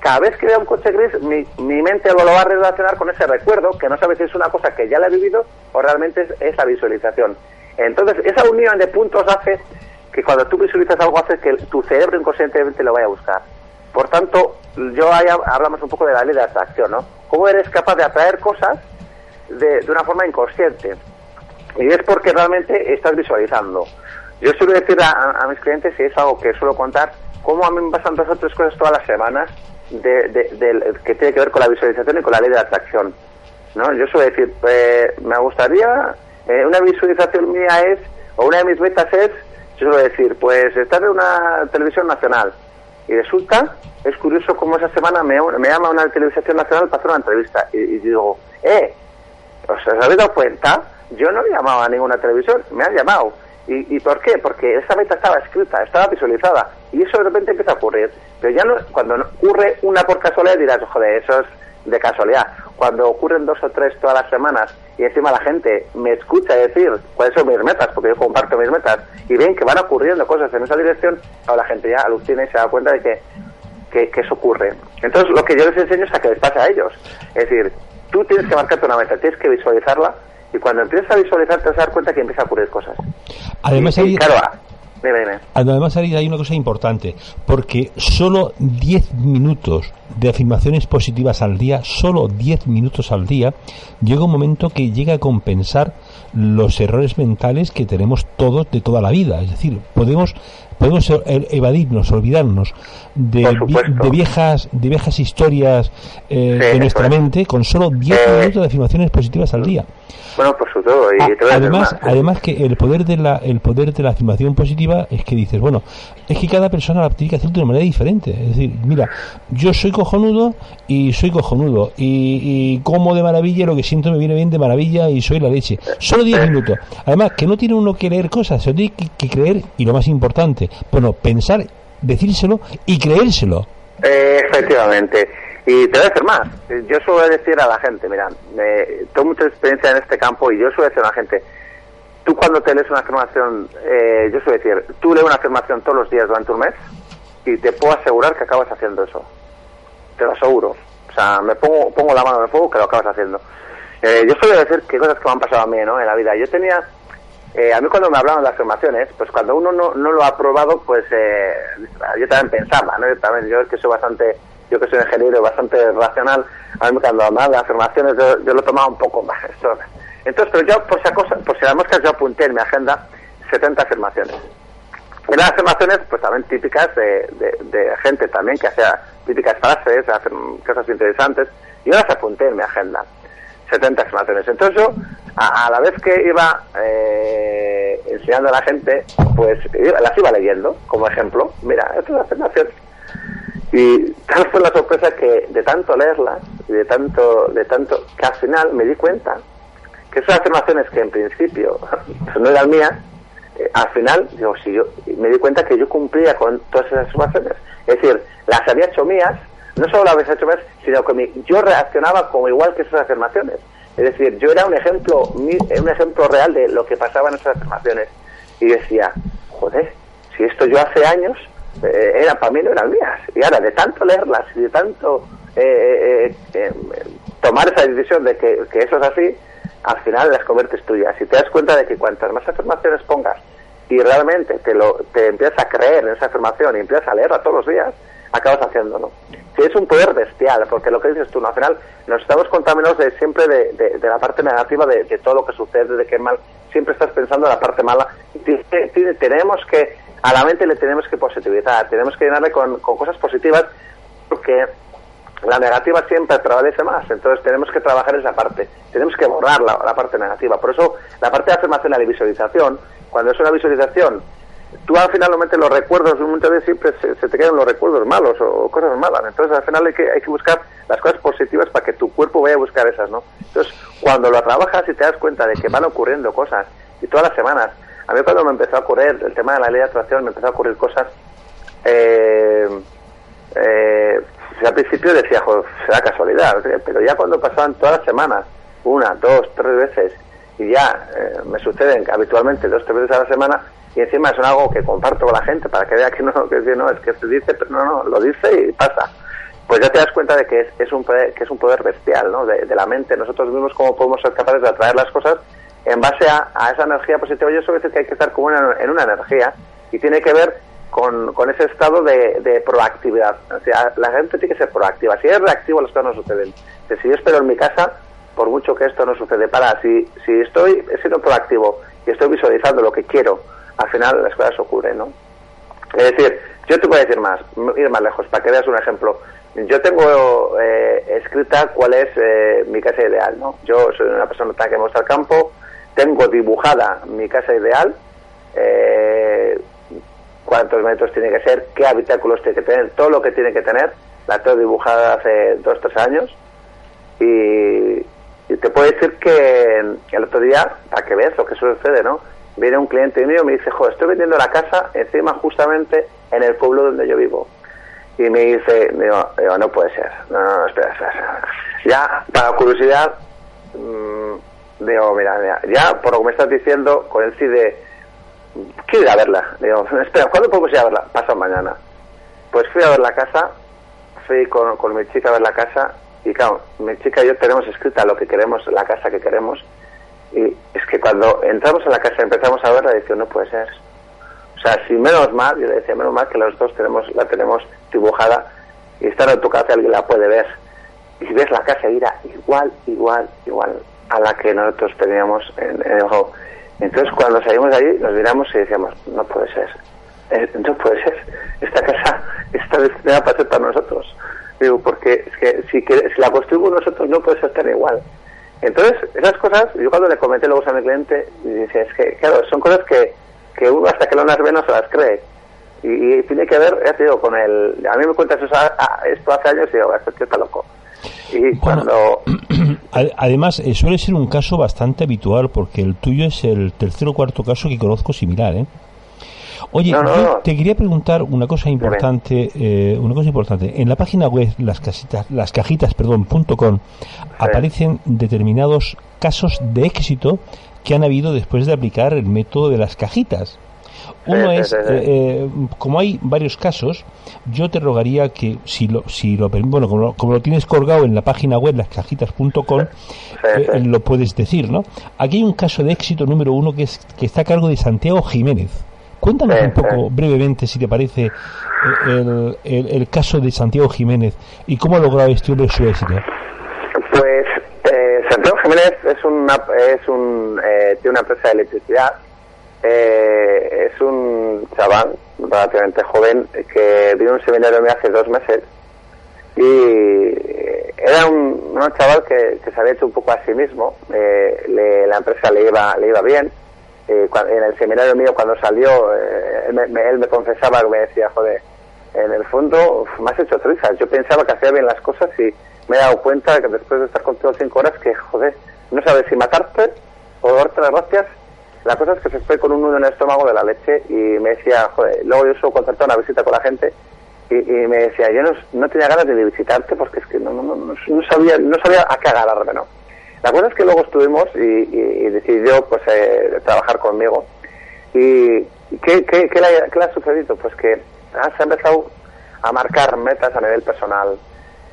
Speaker 2: cada vez que vea un coche gris, mi, mi, mente lo, va a relacionar con ese recuerdo, que no sabe si es una cosa que ya le he vivido o realmente es esa visualización. Entonces, esa unión de puntos hace que cuando tú visualizas algo, hace que tu cerebro inconscientemente lo vaya a buscar. Por tanto, yo ahí hablamos un poco de la ley de atracción, ¿no? ¿Cómo eres capaz de atraer cosas de, de una forma inconsciente? Y es porque realmente estás visualizando. Yo suelo decir a, mis clientes, y es algo que suelo contar, cómo a mí me pasan dos o tres cosas todas las semanas de, que tiene que ver con la visualización y con la ley de atracción. ¿no? Yo suelo decir, eh, me gustaría, eh, una visualización mía es, o una de mis metas es, yo suelo decir, pues estar en una televisión nacional. Y resulta, es curioso cómo esa semana me, me llama una televisión nacional para hacer una entrevista. Y, digo, eh, ¿os habéis dado cuenta? Yo no he llamado a ninguna televisión, me han llamado. ¿Y, ¿Y, por qué? Porque esa meta estaba escrita, estaba visualizada. Y eso de repente empieza a ocurrir. Pero ya no, cuando ocurre una por casualidad dirás, joder, eso es de casualidad. Cuando ocurren dos o tres todas las semanas y encima la gente me escucha decir cuáles son mis metas, porque yo comparto mis metas, y ven que van ocurriendo cosas en esa dirección, ahora la gente ya alucina y se da cuenta de que, que, eso ocurre. Entonces lo que yo les enseño es a que les pase a ellos. Es decir, tú tienes que marcarte una meta, tienes que visualizarla y cuando empiezas a visualizar te vas a dar cuenta que empieza a ocurrir cosas.
Speaker 1: Además,
Speaker 2: Y- y
Speaker 1: hay,
Speaker 2: claro, ah, dime, dime.
Speaker 1: además ahí hay una cosa importante, porque solo 10 minutos de afirmaciones positivas al día, solo 10 minutos al día, llega un momento que llega a compensar los errores mentales que tenemos todos de toda la vida. Es decir, podemos podemos e- evadirnos, olvidarnos de, de viejas de viejas historias eh,
Speaker 2: Sí,
Speaker 1: de nuestra
Speaker 2: es.
Speaker 1: mente con solo 10
Speaker 2: Eh,
Speaker 1: minutos de afirmaciones positivas al día.
Speaker 2: Bueno, por su todo, y
Speaker 1: además,
Speaker 2: más.
Speaker 1: además que el poder de la el poder de la afirmación positiva es que dices, bueno, es que cada persona la tiene que hacer de una manera diferente. Es decir, mira, yo soy cojonudo y soy cojonudo y, y como de maravilla lo que siento me viene bien de maravilla y soy la leche. Solo 10 minutos. Además, que no tiene uno que leer cosas, se tiene que, que creer y lo más importante, bueno, pensar, decírselo y creérselo.
Speaker 2: Eh, efectivamente. Y te voy a decir más. Yo suelo decir a la gente, mira, eh, tengo mucha experiencia en este campo y yo suelo decir a la gente, tú cuando te lees una afirmación, eh, yo suelo decir, tú lees una afirmación todos los días durante un mes y te puedo asegurar que acabas haciendo eso. Te lo aseguro. O sea, me pongo, pongo la mano en el fuego que lo acabas haciendo. Eh, yo suelo decir que cosas que me han pasado a mí, ¿no? En la vida. Yo tenía, eh, a mí cuando me hablaban de las afirmaciones, pues cuando uno no, no lo ha probado, pues eh, yo también pensaba, ¿no? Yo también, yo que soy bastante, yo que soy ingeniero, bastante racional, a mí cuando hablaban de afirmaciones yo, yo lo tomaba un poco (laughs) más. esto. Entonces, pero yo por si, cosa, por si las moscas yo apunté en mi agenda 70 afirmaciones. Y las afirmaciones, pues también típicas de, de, de gente también que hacía típicas frases, cosas interesantes. Yo las apunté en mi agenda. 70 afirmaciones. Entonces yo, a, la vez que iba eh, enseñando a la gente, pues las iba leyendo como ejemplo. Mira, esta es la afirmación. Y tal fue la sorpresa que de tanto leerlas y de tanto, de tanto, que al final me di cuenta que esas afirmaciones que en principio (laughs) no eran mías, eh, al final, digo, si yo me di cuenta que yo cumplía con todas esas afirmaciones. Es decir, las había hecho mías, no solo las había hecho mías, sino que mi- yo reaccionaba como igual que esas afirmaciones. Es decir, yo era un ejemplo, un ejemplo real de lo que pasaba en esas afirmaciones. Y decía, joder, si esto yo hace años, eh, era para mí no eran mías. Y ahora, de tanto leerlas y de tanto eh, eh, eh, tomar esa decisión de que, que eso es así, al final las conviertes tuyas. Y te das cuenta de que cuantas más afirmaciones pongas y realmente te, lo, te empiezas a creer en esa afirmación y empiezas a leerla todos los días, acabas haciéndolo. Sí, es un poder bestial, porque lo que dices tú, ¿no? al final nos estamos contaminados de, siempre de, de- de la parte negativa de, de todo lo que sucede, de que mal, siempre estás pensando en la parte mala. Tenemos que, a la mente le tenemos que positivizar, tenemos que llenarle con, con cosas positivas, porque la negativa siempre prevalece más, entonces tenemos que trabajar esa parte, tenemos que borrar la, la parte negativa. Por eso la parte de afirmación y la visualización, cuando es una visualización, tú al final normalmente los recuerdos, muchas veces siempre se, se te quedan los recuerdos malos o, cosas malas, entonces al final hay que, hay que buscar las cosas positivas para que tu cuerpo vaya a buscar esas, ¿no? Entonces cuando lo trabajas y te das cuenta de que van ocurriendo cosas, y todas las semanas, a mí cuando me empezó a ocurrir el tema de la ley de atracción, me empezó a ocurrir cosas, eh, eh, al principio decía, joder, será casualidad, pero ya cuando pasaban todas las semanas, una, dos, tres veces, y ya eh, me suceden habitualmente dos, tres veces a la semana, y encima es algo que comparto con la gente para que vea que no, que, no, es que se dice, pero no, no, lo dice y pasa. Pues ya te das cuenta de que es, es un poder, que es un poder bestial, ¿no? De, la mente, nosotros mismos cómo podemos ser capaces de atraer las cosas en base a, a esa energía positiva. Yo suelo decir que hay que estar como una- en una energía y tiene que ver con, con ese estado de, de proactividad. O sea, la gente tiene que ser proactiva. Si es reactivo, las cosas no suceden. Si yo espero en mi casa, por mucho que esto no sucede, para, si, si estoy siendo proactivo y estoy visualizando lo que quiero, al final las cosas ocurren, ¿no? Es decir, yo te voy a decir más, ir más lejos, para que veas un ejemplo. Yo tengo eh, escrita cuál es eh, mi casa ideal, ¿no? Yo soy una persona que me gusta el campo, tengo dibujada mi casa ideal, eh, cuántos metros tiene que ser, qué habitáculos tiene que tener, todo lo que tiene que tener, la tengo dibujada hace dos, tres años, y, y te puedo decir que el otro día, para que veas lo que sucede, ¿no? Viene un cliente mío y me dice, joder, estoy vendiendo la casa encima justamente en el pueblo donde yo vivo. Y me dice, digo, digo, no puede ser, no, no, no, espera, espera. Ya, para curiosidad, mm, digo, mira, mira, ya por lo que me estás diciendo, con el sí de, quiero ir a verla. Digo, (laughs) espera, ¿cuándo podemos ir a verla? Pasa mañana. Pues fui a ver la casa, fui con, con mi chica a ver la casa Y claro, mi chica y yo tenemos escrita lo que queremos, la casa que queremos. Y es que cuando entramos en la casa y empezamos a verla, decía, no puede ser. O sea, si menos mal, yo le decía, menos mal que los dos tenemos la tenemos dibujada y está en tu casa alguien la puede ver. Y ves la casa irá igual, igual, igual a la que nosotros teníamos en, el juego. Entonces cuando salimos de allí nos miramos y decíamos, no puede ser, eh, no puede ser, esta casa está destinada para ser para nosotros. Digo, porque es que si, si la construimos nosotros no puede ser tan igual. Entonces, esas cosas, yo cuando le comenté luego a mi cliente, dice, es que, claro, son cosas que, que uno hasta que no las ve no se las cree. Y, tiene que ver, ya te digo, con el... A mí me cuentas eso, esto hace años y digo, esto tío está loco. Y cuando... (clears throat)
Speaker 1: Además, eh, suele ser un caso bastante habitual porque el tuyo es el tercer o cuarto caso que conozco similar, ¿eh? Oye, te quería preguntar una cosa importante, eh, una cosa importante. En la página web las casitas, las cajitas, perdón, punto com, aparecen determinados casos de éxito que han habido después de aplicar el método de las cajitas. Uno es, eh, eh, como hay varios casos, yo te rogaría que si lo, si lo bueno, como lo, tienes colgado en la página web lascajitas.com, eh, lo puedes decir, ¿no? Aquí hay un caso de éxito número uno que, es, que está a cargo de Santiago Jiménez. Cuéntanos un poco brevemente, si te parece, el, el, caso de Santiago Jiménez y cómo ha logrado este hombre su éxito.
Speaker 2: Pues Santiago Jiménez es, una, es un, tiene una empresa de electricidad eh, es un chaval relativamente joven que vino a un seminario hace dos meses y era un, chaval que, se había hecho un poco a sí mismo. Eh, la empresa le iba, le iba bien. Eh, en el seminario mío cuando salió, él me, confesaba que me decía, joder, en el fondo me has hecho trizas. Yo pensaba que hacía bien las cosas y me he dado cuenta que después de estar contigo cinco horas que, joder, no sabes si matarte o darte las gracias la cosa es que se fue con un nudo en el estómago de la leche y me decía, joder, luego yo suelo concertar una visita con la gente y, me decía, yo no, tenía ganas de visitarte porque es que no, no, no, no, sabía no sabía a qué agarrarme, ¿no? La cosa es que luego estuvimos y, decidió pues eh, trabajar conmigo. ¿Y qué, qué, qué, le, ha sucedido? Pues que ah, se ha empezado a marcar metas a nivel personal.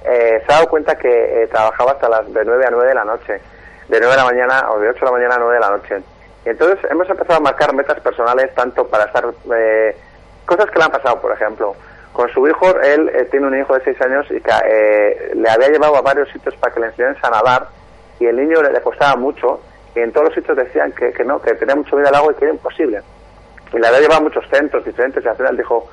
Speaker 2: Eh, se ha dado cuenta que eh, trabajaba hasta las de 9 a 9 de la noche, de 9 de la mañana o de 8 de la mañana a 9 de la noche entonces hemos empezado a marcar metas personales tanto para estar... Eh, cosas que le han pasado, por ejemplo. Con su hijo, él eh, tiene un hijo de 6 años y que eh, le había llevado a varios sitios para que le enseñen a nadar y el niño le, costaba mucho y en todos los sitios decían que, que, no, que tenía mucho miedo al agua y que era imposible. Y le había llevado a muchos centros diferentes y al final dijo,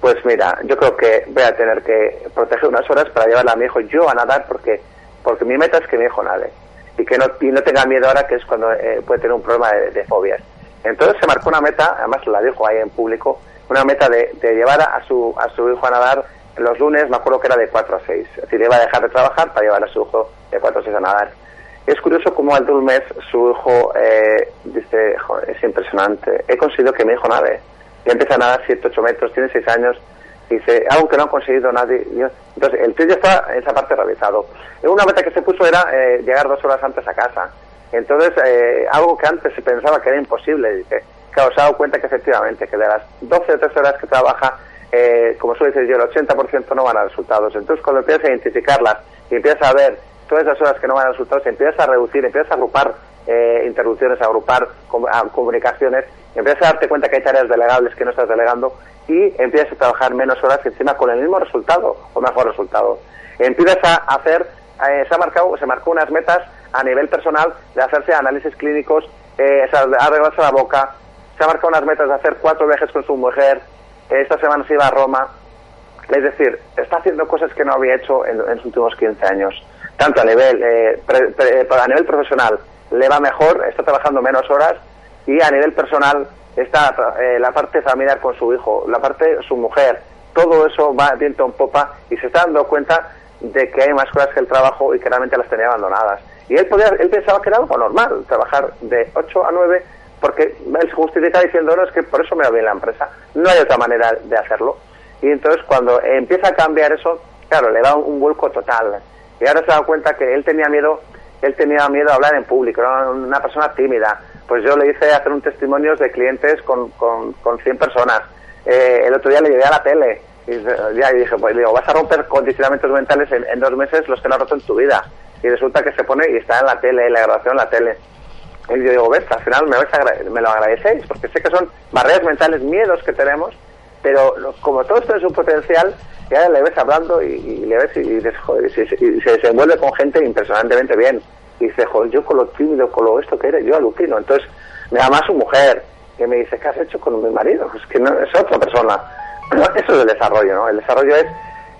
Speaker 2: pues mira, yo creo que voy a tener que proteger unas horas para llevarle a mi hijo yo a nadar porque, porque mi meta es que mi hijo nade y que no, y no tenga miedo ahora, que es cuando eh, puede tener un problema de, fobias. Entonces se marcó una meta, además la dijo ahí en público, una meta de, llevar a su, a su hijo a nadar los lunes, me acuerdo que era de 4 a 6. Es decir, iba a dejar de trabajar para llevar a su hijo de 4 a 6 a nadar. Es curioso cómo al de un mes su hijo eh, dice, es impresionante, he conseguido que mi hijo nade. Y empieza a nadar 7, 8 metros, tiene 6 años, dice, algo que no ha conseguido nadie. Entonces, el tío ya está en esa parte realizado. Una meta que se puso era eh, llegar dos horas antes a casa. Entonces, eh, algo que antes se pensaba que era imposible, dice, claro, se ha dado cuenta que efectivamente, que de las 12 o 13 horas que trabaja, eh, como suele decir yo, el 80% no van a resultados. Entonces, cuando empiezas a identificarlas y empiezas a ver todas esas horas que no van a resultados, empiezas a reducir, empiezas a agrupar interrupciones, a agrupar comunicaciones, empiezas a darte cuenta que hay tareas delegables que no estás delegando y empiezas a trabajar menos horas encima con el mismo resultado o mejor resultado. Empiezas a hacer, eh, se ha marcado, se marcó unas metas a nivel personal de hacerse análisis clínicos, eh, arreglarse la boca, se ha marcado unas metas de hacer cuatro viajes con su mujer, esta semana se iba a Roma, es decir, está haciendo cosas que no había hecho en, en los últimos 15 años, tanto a nivel, eh, a nivel profesional le va mejor, está trabajando menos horas y a nivel personal está eh, la parte familiar con su hijo, la parte su mujer, todo eso va viento en popa y se está dando cuenta de que hay más cosas que el trabajo y que realmente las tenía abandonadas. Y él, podía, él pensaba que era algo normal, trabajar de 8 a 9, porque él se justifica diciendo, no, es que por eso me va bien la empresa, no hay otra manera de hacerlo. Y entonces cuando empieza a cambiar eso, claro, le da un, vuelco total. Y ahora se da cuenta que él tenía miedo, él tenía miedo a hablar en público, era una persona tímida, pues yo le hice hacer un testimonio de clientes con, con, con 100 personas. Eh, el otro día le llevé a la tele. Y ya dije, pues digo, vas a romper condicionamientos mentales en, dos meses los que no has roto en tu vida. Y resulta que se pone y está en la tele, en la grabación en la tele. Y yo digo, ves, al final me, vais me lo agradecéis, porque sé que son barreras mentales, miedos que tenemos, pero como todo esto es un potencial, ya le ves hablando y, le ves y, joder, y, se, desenvuelve con gente impresionantemente bien. Y dice, joder, yo con lo tímido, con lo esto que eres, yo alucino. Entonces, me llama su mujer, que me dice, ¿qué has hecho con mi marido? Es que no, es otra persona. Eso es el desarrollo, ¿no? El desarrollo es,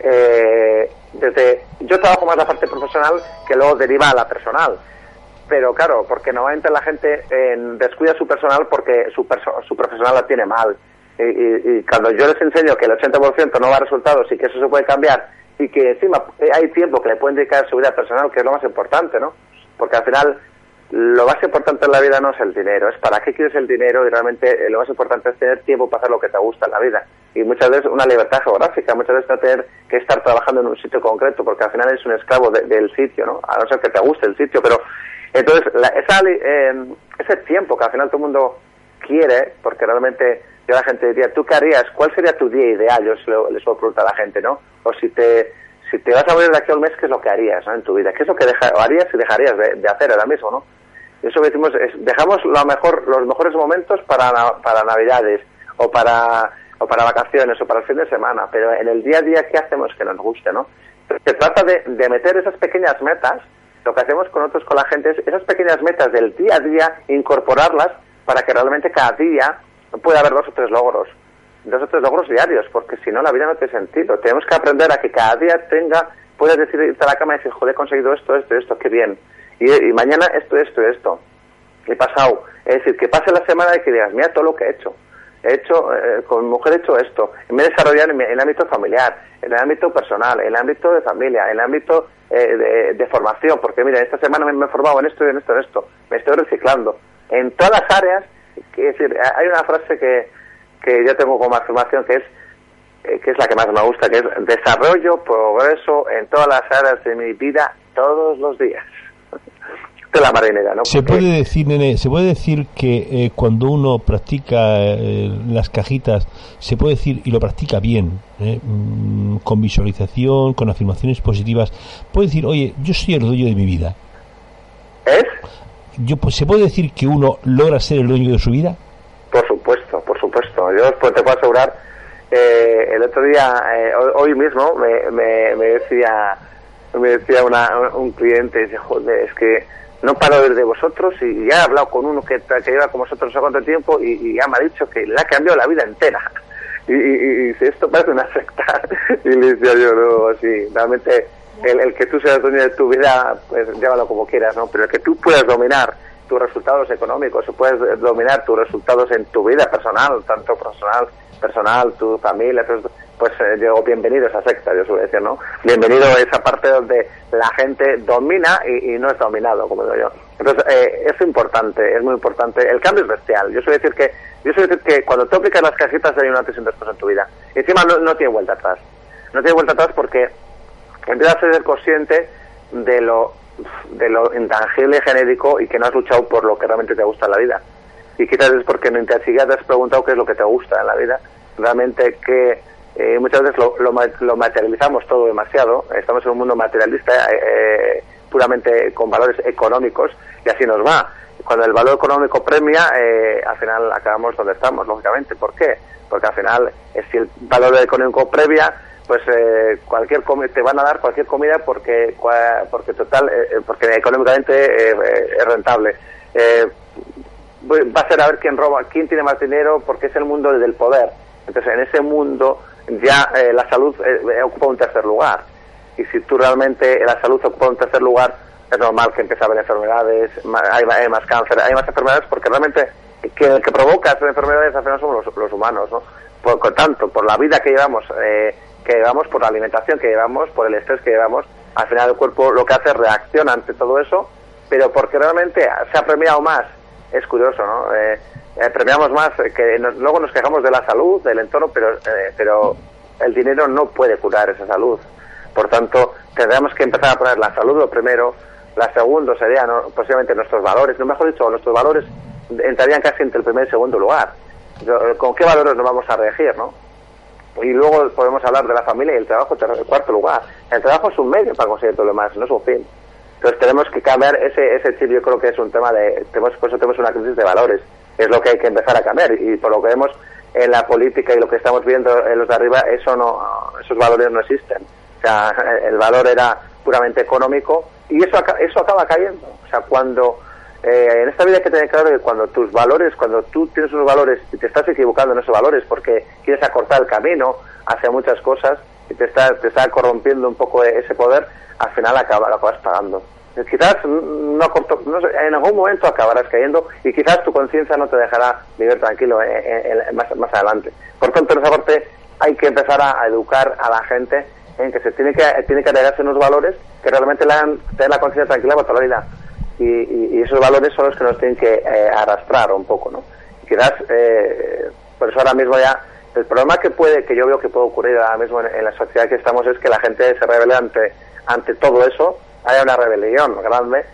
Speaker 2: eh, desde, yo trabajo más la parte profesional que luego deriva a la personal. Pero claro, porque normalmente la gente eh, descuida su personal porque su, su profesional la tiene mal. Y, cuando yo les enseño que el 80% no va a resultados y que eso se puede cambiar y que encima hay tiempo que le pueden dedicar a su vida personal, que es lo más importante, ¿no? Porque al final lo más importante en la vida no es el dinero, es para qué quieres el dinero y realmente eh, lo más importante es tener tiempo para hacer lo que te gusta en la vida. Y muchas veces una libertad geográfica, muchas veces no tener que estar trabajando en un sitio concreto, porque al final es un esclavo del sitio, ¿no? A no ser que te guste el sitio, pero entonces esa, eh, ese tiempo que al final todo el mundo quiere, porque realmente yo la gente diría, ¿tú qué harías? ¿Cuál sería tu día ideal? Yo les puedo preguntar a la gente, ¿no? O si te si te vas a morir de aquí a un mes, ¿qué es lo que harías en tu vida? ¿Qué es lo que harías y dejarías de hacer ahora mismo, no? Eso que decimos es, dejamos lo mejor, los mejores momentos para, para Navidades o para, o para vacaciones o para el fin de semana, pero en el día a día, ¿qué hacemos que nos guste, no? Se trata de, de meter esas pequeñas metas, lo que hacemos con otros, con la gente, es esas pequeñas metas del día a día, incorporarlas para que realmente cada día pueda haber dos o tres logros, dos o tres logros diarios, porque si no la vida no tiene sentido. Tenemos que aprender a que cada día tenga, puedes decir, irte a la cama y decir, joder, he conseguido esto, esto, esto, qué bien y, mañana esto, esto, esto. He pasado. Es decir, que pase la semana y que digas, mira todo lo que he hecho. He hecho, eh, con mi mujer he hecho esto. Me he desarrollado en, el ámbito familiar, en el ámbito personal, en el ámbito de familia, en el ámbito eh, de, formación. Porque mira, esta semana me, he formado en esto y en esto, en esto. Me estoy reciclando. En todas las áreas, es decir, hay una frase que, que yo tengo como afirmación que es eh, que es la que más me gusta, que es desarrollo, progreso en todas las áreas de mi vida todos los días (laughs) la marinera, ¿no?
Speaker 1: Se puede decir, nene, se puede decir que eh, cuando uno practica eh, las cajitas, se puede decir y lo practica bien, eh, mm, con visualización, con afirmaciones positivas, puede decir, oye, yo soy el dueño de mi vida.
Speaker 2: ¿Es?
Speaker 1: Yo, pues, ¿Se puede decir que uno logra ser el dueño de su vida?
Speaker 2: Por supuesto, por supuesto. Yo pues, te puedo asegurar, el otro día, hoy mismo, me, me, me decía me decía una, un cliente, es que no paro de ir de vosotros y ya he hablado con uno que, que lleva con vosotros sé cuánto tiempo y, ya me ha dicho que le ha cambiado la vida entera. (laughs) Y, dice, esto parece una secta. (laughs) y le decía yo, no, sí, realmente el, el, que tú seas dueño de tu vida, pues llámalo como quieras, ¿no? Pero el que tú puedas dominar tus resultados económicos, puedes dominar tus resultados en tu vida personal, tanto personal, personal, tu familia, pues eh, digo, bienvenido a esa secta, yo suelo decir, ¿no? Bienvenido a esa parte donde la gente domina y, no es dominado, como digo yo. Entonces, eh, es importante, es muy importante. El cambio es bestial. Yo suelo decir que, yo suelo decir que cuando tú aplicas las cajitas hay un antes y un después en tu vida. Y encima no, no tiene vuelta atrás. No tiene vuelta atrás porque empiezas a ser consciente de lo, de lo intangible y genérico y que no has luchado por lo que realmente te gusta en la vida. Y quizás es porque no te has preguntado qué es lo que te gusta en la vida. Realmente, qué eh, muchas veces lo, lo, materializamos todo demasiado, estamos en un mundo materialista eh, eh, puramente con valores económicos y así nos va. Cuando el valor económico premia, al final acabamos donde estamos, lógicamente. ¿Por qué? Porque al final, si el valor económico premia, pues cualquier te van a dar cualquier comida porque porque total porque económicamente es rentable va a ser a ver quién roba quién tiene más dinero porque es el mundo del poder entonces en ese mundo ya eh, la salud eh, ocupa un tercer lugar. Y si tú realmente la salud ocupa un tercer lugar, es normal que empiece a haber enfermedades, hay, más cáncer, hay más enfermedades porque realmente que el que provoca esas enfermedades al final somos los, humanos, ¿no? Por, tanto, por la vida que llevamos, eh, que llevamos, por la alimentación que llevamos, por el estrés que llevamos, al final el cuerpo lo que hace es reacciona ante todo eso, pero porque realmente se ha premiado más, es curioso, ¿no? eh, premiamos más, eh, que luego nos quejamos de la salud, del entorno, pero, eh, pero el dinero no puede curar esa salud. Por tanto, tendríamos que empezar a poner la salud lo primero, la segundo sería posiblemente nuestros valores, no mejor dicho, nuestros valores entrarían casi entre el primer y segundo lugar. ¿Con qué valores nos vamos a regir, no? Y luego podemos hablar de la familia y el trabajo en cuarto lugar. El trabajo es un medio para conseguir todo lo demás, no es un fin. Entonces tenemos que cambiar ese, ese chip, yo creo que es un tema de, tenemos, por eso tenemos una crisis de valores, es lo que hay que empezar a cambiar y por lo que vemos en la política y lo que estamos viendo en los de arriba, eso no, esos valores no existen. O sea, (laughs) el valor era puramente económico y eso, eso acaba cayendo. O sea, cuando eh, en esta vida hay que tener claro que cuando tus valores, cuando tú tienes unos valores y te estás equivocando en esos valores porque quieres acortar el camino hacia muchas cosas y te está, te está corrompiendo un poco ese poder, al final acaba, lo acabas pagando. Quizás no, no en algún momento acabarás cayendo y quizás tu conciencia no te dejará vivir tranquilo más, más adelante. Por tanto, en esa parte hay que empezar a, educar a la gente en que se tiene que tiene que agregarse unos valores que realmente le hagan tener la conciencia tranquila para toda la vida y, esos valores son los que nos tienen que eh, arrastrar un poco, ¿no? quizás, eh, por eso ahora mismo ya, el problema que puede, que yo veo que puede ocurrir ahora mismo en, la sociedad que estamos es que la gente se revele ante, ante todo eso, haya una rebelión grande,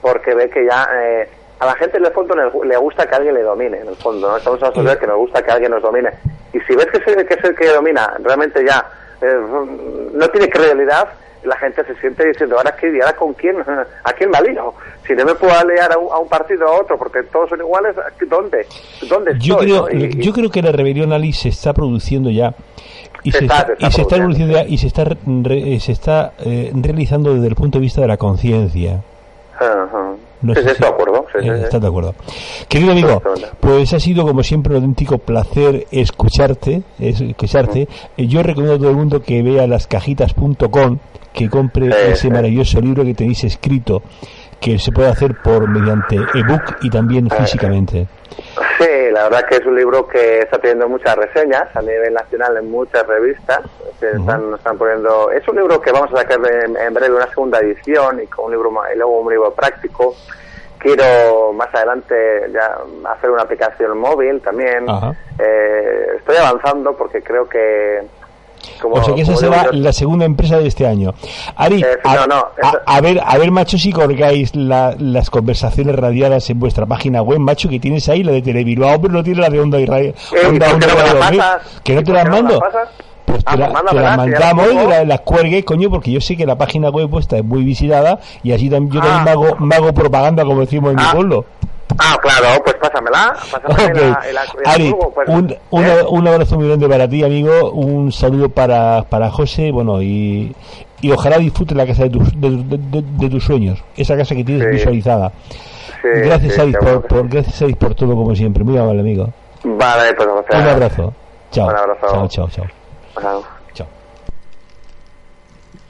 Speaker 2: porque ve que ya eh, a la gente en el fondo le, gusta que alguien le domine, en el fondo, ¿no? Estamos en una sociedad que nos gusta que alguien nos domine. Y si ves que, ese, que es el que domina realmente ya no tiene credibilidad, la gente se siente diciendo, ¿ahora qué? ¿Y ahora con quién? (laughs) ¿A quién me? Si no me puedo aliar a un, partido o a otro porque todos son iguales, ¿dónde? ¿Dónde
Speaker 1: yo Creo, yo creo que la rebelión, Ali, se está produciendo ya y se, está, y se está ya, y se está, se está eh, realizando desde el punto de vista de la conciencia.
Speaker 2: No sí, de acuerdo.
Speaker 1: Eh, de acuerdo. Querido amigo, pues ha sido como siempre un auténtico placer escucharte. escucharte. Yo recomiendo a todo el mundo que vea lascajitas.com que compre ese maravilloso libro que tenéis escrito, que se puede hacer por mediante ebook y también físicamente.
Speaker 2: Sí, la verdad que es un libro que está teniendo muchas reseñas a nivel nacional en muchas revistas. Que están, están poniendo. Es un libro que vamos a sacar en, breve una segunda edición y con un libro y luego un libro práctico. Quiero más adelante ya hacer una aplicación móvil también. Eh, estoy avanzando porque creo que
Speaker 1: o sea que esa será la segunda empresa de este año. Ari, eh, a, ver, a ver, macho, si colgáis las conversaciones radiadas en vuestra página web, macho, que tienes ahí la de Telebilbao, pero no tiene la de Onda y Radio.
Speaker 2: Onda,
Speaker 1: que no te las mando. Pues te, la, mandamos y las la cuelgues, coño, porque yo sé que la página web vuestra es muy visitada y así también, yo también ah. me hago, propaganda, como decimos en mi ah. pueblo.
Speaker 2: Ah, claro, pues pásamela. pásamela
Speaker 1: Ari, pues, un, ¿eh? un, abrazo muy grande para ti, amigo. Un saludo para, para José. Bueno, y, y ojalá disfrute la casa de tus, de, tus sueños. Esa casa que tienes visualizada. gracias, Ari, por, gracias, Ari, por todo, como siempre. Muy amable, amigo.
Speaker 2: Vale, pues
Speaker 1: Un abrazo. Chao. Un abrazo. Chao, chao, chao. Wow